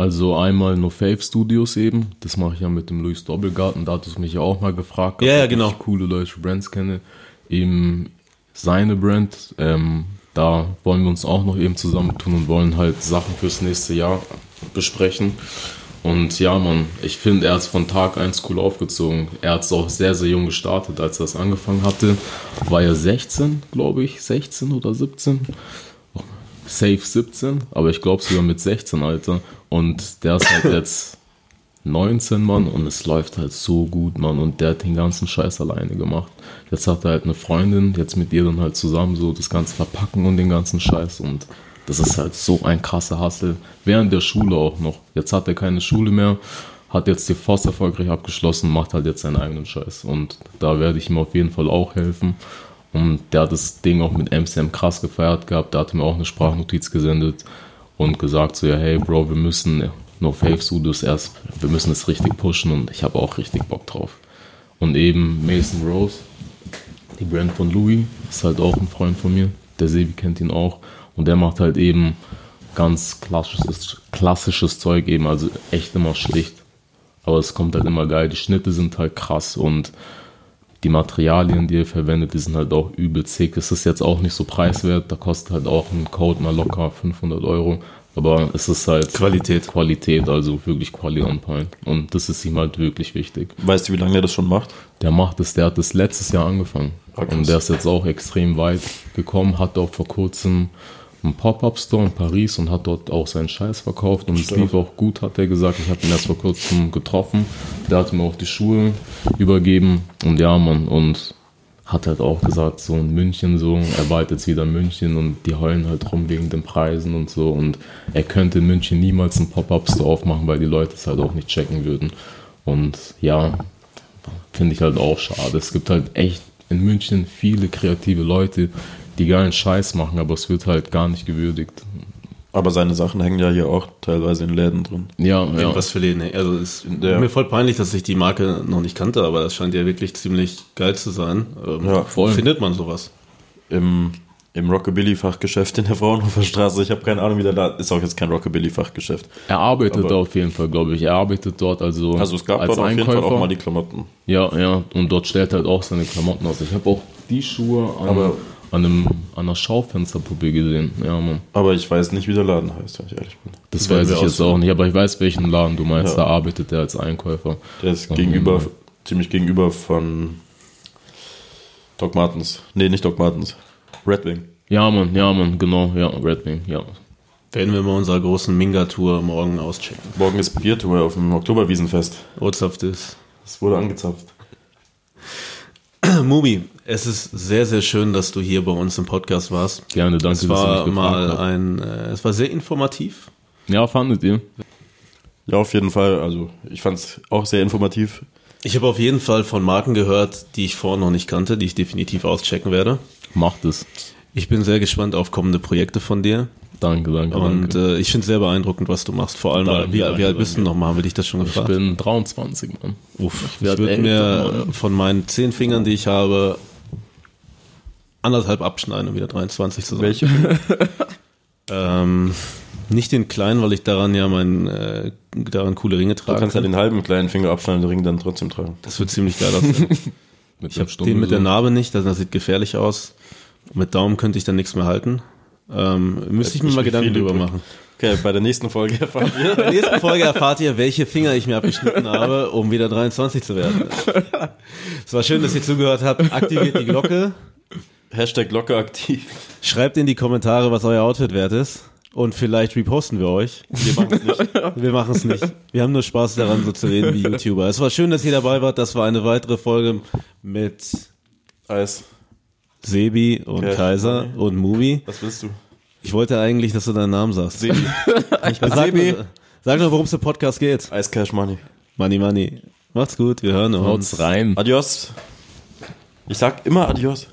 Also einmal No Fave Studios eben, das mache ich ja mit dem Luis Doppelgarten, da hattest du mich ja auch mal gefragt, Ja, ja, ob genau. ich coole deutsche Brands kenne. Eben seine Brand, ähm, da wollen wir uns auch noch eben zusammentun und wollen halt Sachen fürs nächste Jahr besprechen. Und ja, Mann, ich finde, er hat es von Tag 1 cool aufgezogen. Er hat es auch sehr, sehr jung gestartet, als er das angefangen hatte. War er 16, glaube ich, 16 oder 17 safe 17, aber ich glaube sogar mit 16, Alter. Und der ist halt jetzt 19, Mann, und es läuft halt so gut, Mann. Und der hat den ganzen Scheiß alleine gemacht. Jetzt hat er halt eine Freundin, jetzt mit ihr dann halt zusammen so das Ganze verpacken und den ganzen Scheiß. Und das ist halt so ein krasser Hassel. Während der Schule auch noch. Jetzt hat er keine Schule mehr, hat jetzt die Forst erfolgreich abgeschlossen, macht halt jetzt seinen eigenen Scheiß. Und da werde ich ihm auf jeden Fall auch helfen. Und der hat das Ding auch mit MCM krass gefeiert gehabt. Der hat mir auch eine Sprachnotiz gesendet und gesagt so, ja, hey Bro, wir müssen No Fave Studios erst, wir müssen es richtig pushen und ich habe auch richtig Bock drauf. Und eben Mason Rose, die Brand von Louis, ist halt auch ein Freund von mir. Der Sebi kennt ihn auch. Und der macht halt eben ganz klassisches, klassisches Zeug eben, also echt immer schlicht. Aber es kommt halt immer geil. Die Schnitte sind halt krass und die Materialien, die er verwendet, die sind halt auch übel zick. Es ist jetzt auch nicht so preiswert, da kostet halt auch ein Code mal locker 500 Euro. Aber es ist halt Qualität. Qualität, also wirklich Quality on Point. Und das ist ihm halt wirklich wichtig. Weißt du, wie lange er das schon macht? Der macht es, der hat das letztes Jahr angefangen. Und der ist jetzt auch extrem weit gekommen, hat auch vor kurzem einen Pop-Up-Store in Paris und hat dort auch seinen Scheiß verkauft und es lief auch gut, hat er gesagt. Ich habe ihn erst vor kurzem getroffen. Der hat mir auch die Schuhe übergeben und ja, Mann, und hat halt auch gesagt, so in München so, er war halt jetzt wieder in München und die heulen halt rum wegen den Preisen und so und er könnte in München niemals einen Pop-Up-Store aufmachen, weil die Leute es halt auch nicht checken würden. Und ja, finde ich halt auch schade. Es gibt halt echt in München viele kreative Leute, die geilen Scheiß machen, aber es wird halt gar nicht gewürdigt. Aber seine Sachen hängen ja hier auch teilweise in Läden drin. Ja, ja. Was für Läden? ey. Also es ist Ja. mir voll peinlich, dass ich die Marke noch nicht kannte, aber das scheint ja wirklich ziemlich geil zu sein. Ähm, Ja, wo voll. findet man sowas? Im, im Rockabilly-Fachgeschäft in der Fraunhofer Straße. Ich habe keine Ahnung, wie der da ist. Auch jetzt kein Rockabilly-Fachgeschäft. Er arbeitet Aber- da auf jeden Fall, glaube ich. Er arbeitet dort also, Also es gab als dort auf jeden Einkäufer. Fall auch mal die Klamotten. Ja, ja, und dort stellt er halt auch seine Klamotten aus. Ich habe auch die Schuhe an, Aber- an, einem, an einer Schaufensterpuppe gesehen. Ja, Mann. Aber ich weiß nicht, wie der Laden heißt, wenn ich ehrlich bin. Das Werden weiß ich jetzt auch nicht, aber ich weiß, welchen Laden du meinst. Ja. Da arbeitet er als Einkäufer. Der ist Ach, gegenüber, Mann. ziemlich gegenüber von Doc Martens. Nee, nicht Doc Martens. Red Wing. Ja, Mann, ja, Mann, genau, ja, Red Wing, ja. Werden wir bei unserer großen Minga-Tour morgen auschecken. Morgen ist Biertour auf dem Oktoberwiesenfest. Up this? Es wurde angezapft. Mubi, es ist sehr, sehr schön, dass du hier bei uns im Podcast warst. Gerne, danke, Es war dass ihr mich mal ein, äh, es war sehr informativ. Ja, fandet ihr? Ja, auf jeden Fall. Also ich fand es auch sehr informativ. Ich habe auf jeden Fall von Marken gehört, die ich vorher noch nicht kannte, die ich definitiv auschecken werde. Macht es. Ich bin sehr gespannt auf kommende Projekte von dir. Danke, danke, Und danke. äh, ich finde es sehr beeindruckend, was du machst. Vor allem, Danke, wie, danke, wie alt bist du nochmal? Haben wir dich das schon ich gefragt? bin 23, Mann. Uff, ich, werd würde mir Mann. von meinen zehn Fingern, die ich habe, anderthalb abschneiden, um wieder 23 zu sein. Welche? Ähm, nicht den kleinen, weil ich daran ja mein, äh, daran coole Ringe Du tragen kannst ja den halben kleinen Finger abschneiden, den Ring dann trotzdem tragen. Das wird ziemlich geil aussehen. Mit Ich habe den mit der Narbe nicht, das, das sieht gefährlich aus. Mit Daumen könnte ich dann nichts mehr halten. Ähm, müsste ich mir mal Gedanken drüber machen. Okay, bei der nächsten Folge erfahren wir. In der nächsten Folge erfahrt ihr, welche Finger ich mir abgeschnitten habe, um wieder 23 zu werden. Es war schön, dass ihr zugehört habt. Aktiviert die Glocke. Hashtag Glocke aktiv. Schreibt in die Kommentare, was euer Outfit wert ist. Und vielleicht reposten wir euch. Wir machen es nicht. Wir machen es nicht. Wir haben nur Spaß daran, so zu reden wie YouTuber. Es war schön, dass ihr dabei wart. Das war eine weitere Folge mit Eis. Sebi und Okay. Kaiser und Mubi. Was willst du? Ich wollte eigentlich, dass du deinen Namen sagst. Sebi. Ich bin sag, nur, sag nur, worum es im Podcast geht. Eis Cash Money. Money, money. Macht's gut, wir hören uns. Haut's rein. Adios. Ich sag immer Adios.